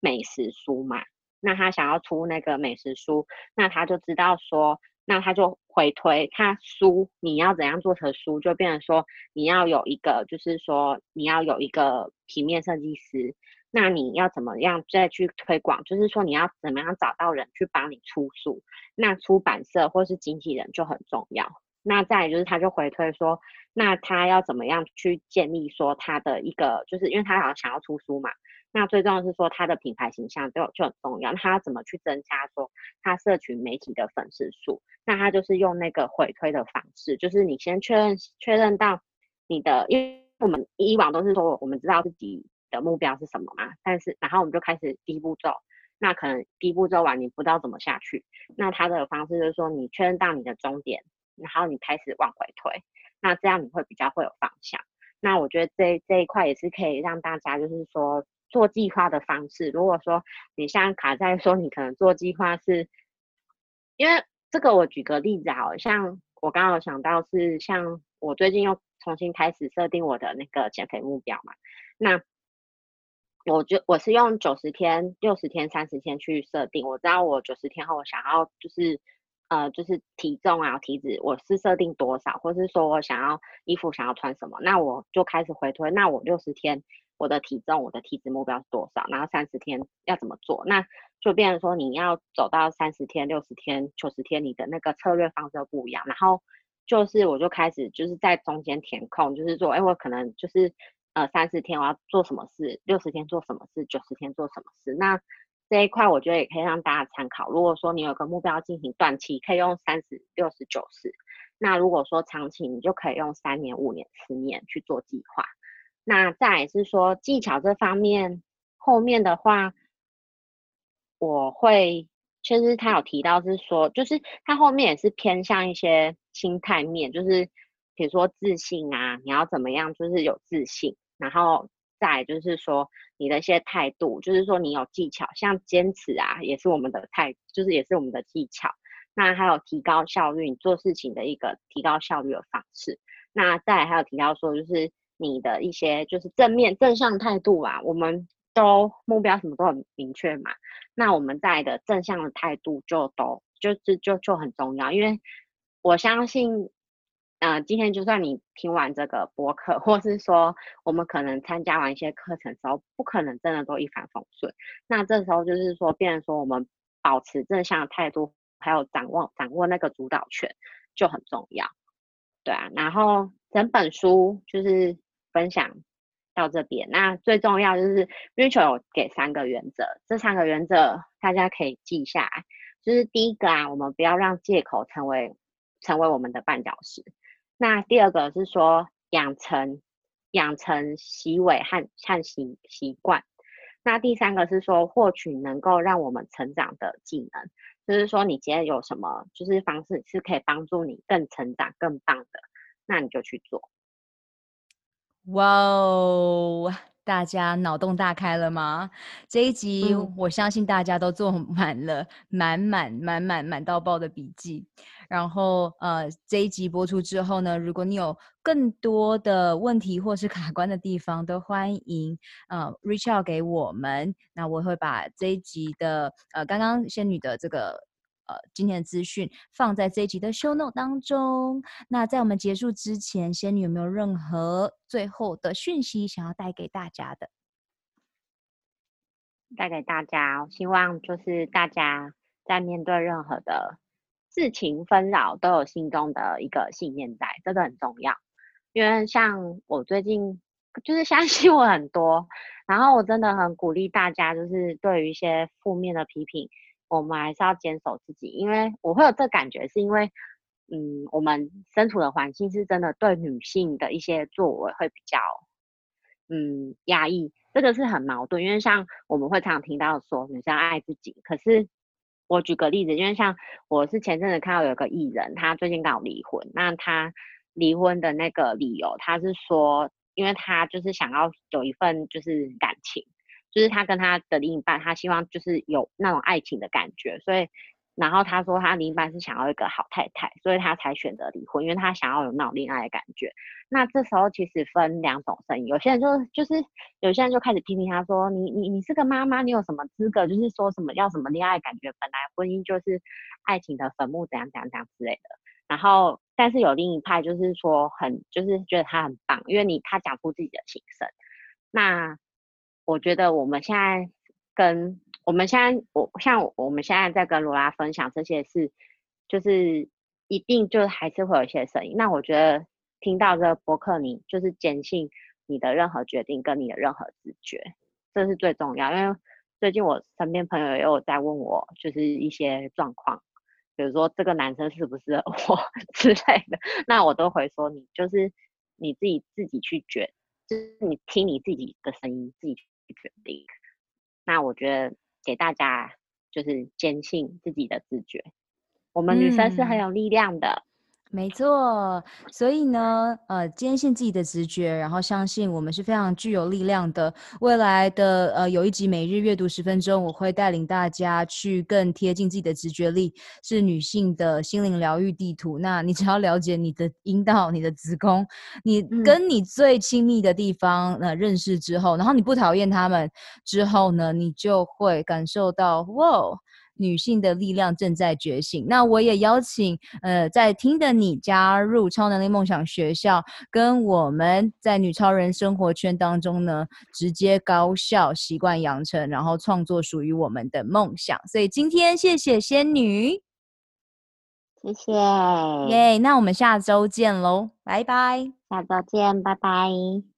美食书嘛，那他想要出那个美食书，那他就知道说，那他就回推他书你要怎样做成书，就变成说你要有一个就是说你要有一个平面设计师。那你要怎么样再去推广？就是说你要怎么样找到人去帮你出书？那出版社或是经纪人就很重要。那再就是他就回推说，那他要怎么样去建立说他的一个，就是因为他好像想要出书嘛。那最重要是说他的品牌形象就就很重要。他要怎么去增加说他社群媒体的粉丝数？那他就是用那个回推的方式，就是你先确认确认到你的，因为我们以往都是说我们知道自己。的目标是什么嘛？但是，然后我们就开始第一步骤。那可能第一步骤完，你不知道怎么下去。那他的方式就是说，你确认到你的终点，然后你开始往回推。那这样你会比较会有方向。那我觉得这这一块也是可以让大家就是说做计划的方式。如果说你像卡在说你可能做计划是，因为这个我举个例子啊像我刚刚有想到是像我最近又重新开始设定我的那个减肥目标嘛，那。我就我是用九十天、六十天、三十天去设定。我知道我九十天后我想要就是呃就是体重啊体脂，我是设定多少，或是说我想要衣服想要穿什么，那我就开始回推。那我六十天我的体重、我的体脂目标是多少？然后三十天要怎么做？那就变成说你要走到三十天、六十天、九十天，你的那个策略方式不一样。然后就是我就开始就是在中间填空，就是说，哎，我可能就是。呃，三十天我要做什么事？六十天做什么事？九十天做什么事？那这一块我觉得也可以让大家参考。如果说你有个目标进行短期，可以用三十、六十、九十。那如果说长期，你就可以用三年、五年、十年去做计划。那再来是说技巧这方面，后面的话我会，其实他有提到是说，就是他后面也是偏向一些心态面，就是比如说自信啊，你要怎么样，就是有自信。然后再就是说你的一些态度，就是说你有技巧，像坚持啊，也是我们的态，就是也是我们的技巧。那还有提高效率，做事情的一个提高效率的方式。那再还有提到说，就是你的一些就是正面正向态度啊，我们都目标什么都很明确嘛。那我们在的正向的态度就都就是就就很重要，因为我相信。呃，今天就算你听完这个播客，或是说我们可能参加完一些课程的时候，不可能真的都一帆风顺。那这时候就是说，变成说我们保持正向的态度，还有掌握掌握那个主导权就很重要。对啊，然后整本书就是分享到这边。那最重要就是 Rachel 有给三个原则，这三个原则大家可以记下来。就是第一个啊，我们不要让借口成为成为我们的绊脚石。那第二个是说养成养成习尾和和习习惯，那第三个是说获取能够让我们成长的技能，就是说你今天有什么就是方式是可以帮助你更成长更棒的，那你就去做。哇哦！大家脑洞大开了吗？这一集我相信大家都做满了满满满满满到爆的笔记。然后呃，这一集播出之后呢，如果你有更多的问题或是卡关的地方，都欢迎呃 reach out 给我们。那我会把这一集的呃刚刚仙女的这个。呃，今天的资讯放在这一集的 show note 当中。那在我们结束之前，仙女有没有任何最后的讯息想要带给大家的？带给大家，希望就是大家在面对任何的事情纷扰，都有心中的一个信念在，这个很重要。因为像我最近就是相信我很多，然后我真的很鼓励大家，就是对于一些负面的批评。我们还是要坚守自己，因为我会有这感觉，是因为，嗯，我们身处的环境是真的对女性的一些作为会比较，嗯，压抑，这个是很矛盾。因为像我们会常听到说女生爱自己，可是我举个例子，因为像我是前阵子看到有个艺人，他最近刚好离婚，那他离婚的那个理由，他是说，因为他就是想要有一份就是感情。就是他跟他的另一半，他希望就是有那种爱情的感觉，所以，然后他说他另一半是想要一个好太太，所以他才选择离婚，因为他想要有那种恋爱的感觉。那这时候其实分两种声音，有些人就就是有些人就开始批评他说，你你你是个妈妈，你有什么资格就是说什么要什么恋爱感觉？本来婚姻就是爱情的坟墓，怎样怎样怎样之类的。然后，但是有另一派就是说很就是觉得他很棒，因为你他讲出自己的心声。那。我觉得我们现在跟我们现在我像我们现在在跟罗拉分享这些事，就是一定就还是会有一些声音。那我觉得听到这个播客，你就是坚信你的任何决定跟你的任何直觉，这是最重要。因为最近我身边朋友也有在问我，就是一些状况，比如说这个男生是不是 我之类的，那我都会说你就是你自己自己去卷，就是你听你自己的声音，自己。决定，那我觉得给大家就是坚信自己的直觉，我们女生是很有力量的。嗯没错，所以呢，呃，坚信自己的直觉，然后相信我们是非常具有力量的。未来的呃，有一集每日阅读十分钟，我会带领大家去更贴近自己的直觉力，是女性的心灵疗愈地图。那你只要了解你的阴道、你的子宫，你跟你最亲密的地方呃认识之后，然后你不讨厌他们之后呢，你就会感受到哇。女性的力量正在觉醒。那我也邀请呃，在听的你加入超能力梦想学校，跟我们在女超人生活圈当中呢，直接高效习惯养成，然后创作属于我们的梦想。所以今天谢谢仙女，谢谢，耶！那我们下周见喽，拜拜，下周见，拜拜。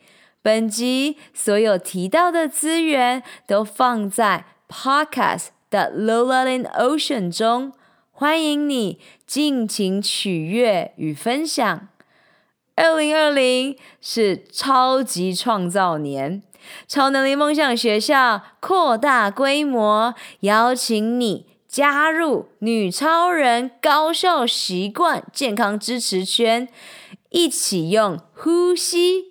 本集所有提到的资源都放在 Podcast 的 Lola in Ocean 中，欢迎你尽情取悦与分享。二零二零是超级创造年，超能力梦想学校扩大规模，邀请你加入女超人高效习惯健康支持圈，一起用呼吸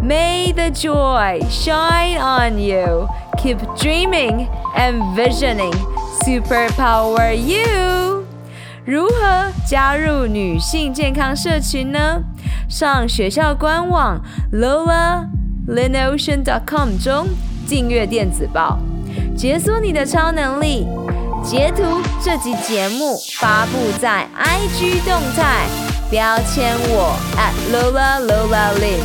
May the joy shine on you. Keep dreaming and visioning. Superpower you. 如何加入女性健康社群呢？上学校官网 lolaLinOcean.com 中订阅电子报，解锁你的超能力。截图这集节目发布在 IG 动态，标签我 at @LolaLolaLin，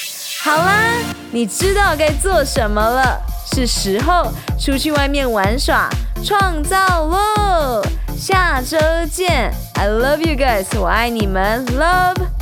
好啦，你知道该做什么了，是时候出去外面玩耍、创造喽！下周见，I love you guys，我爱你们，Love。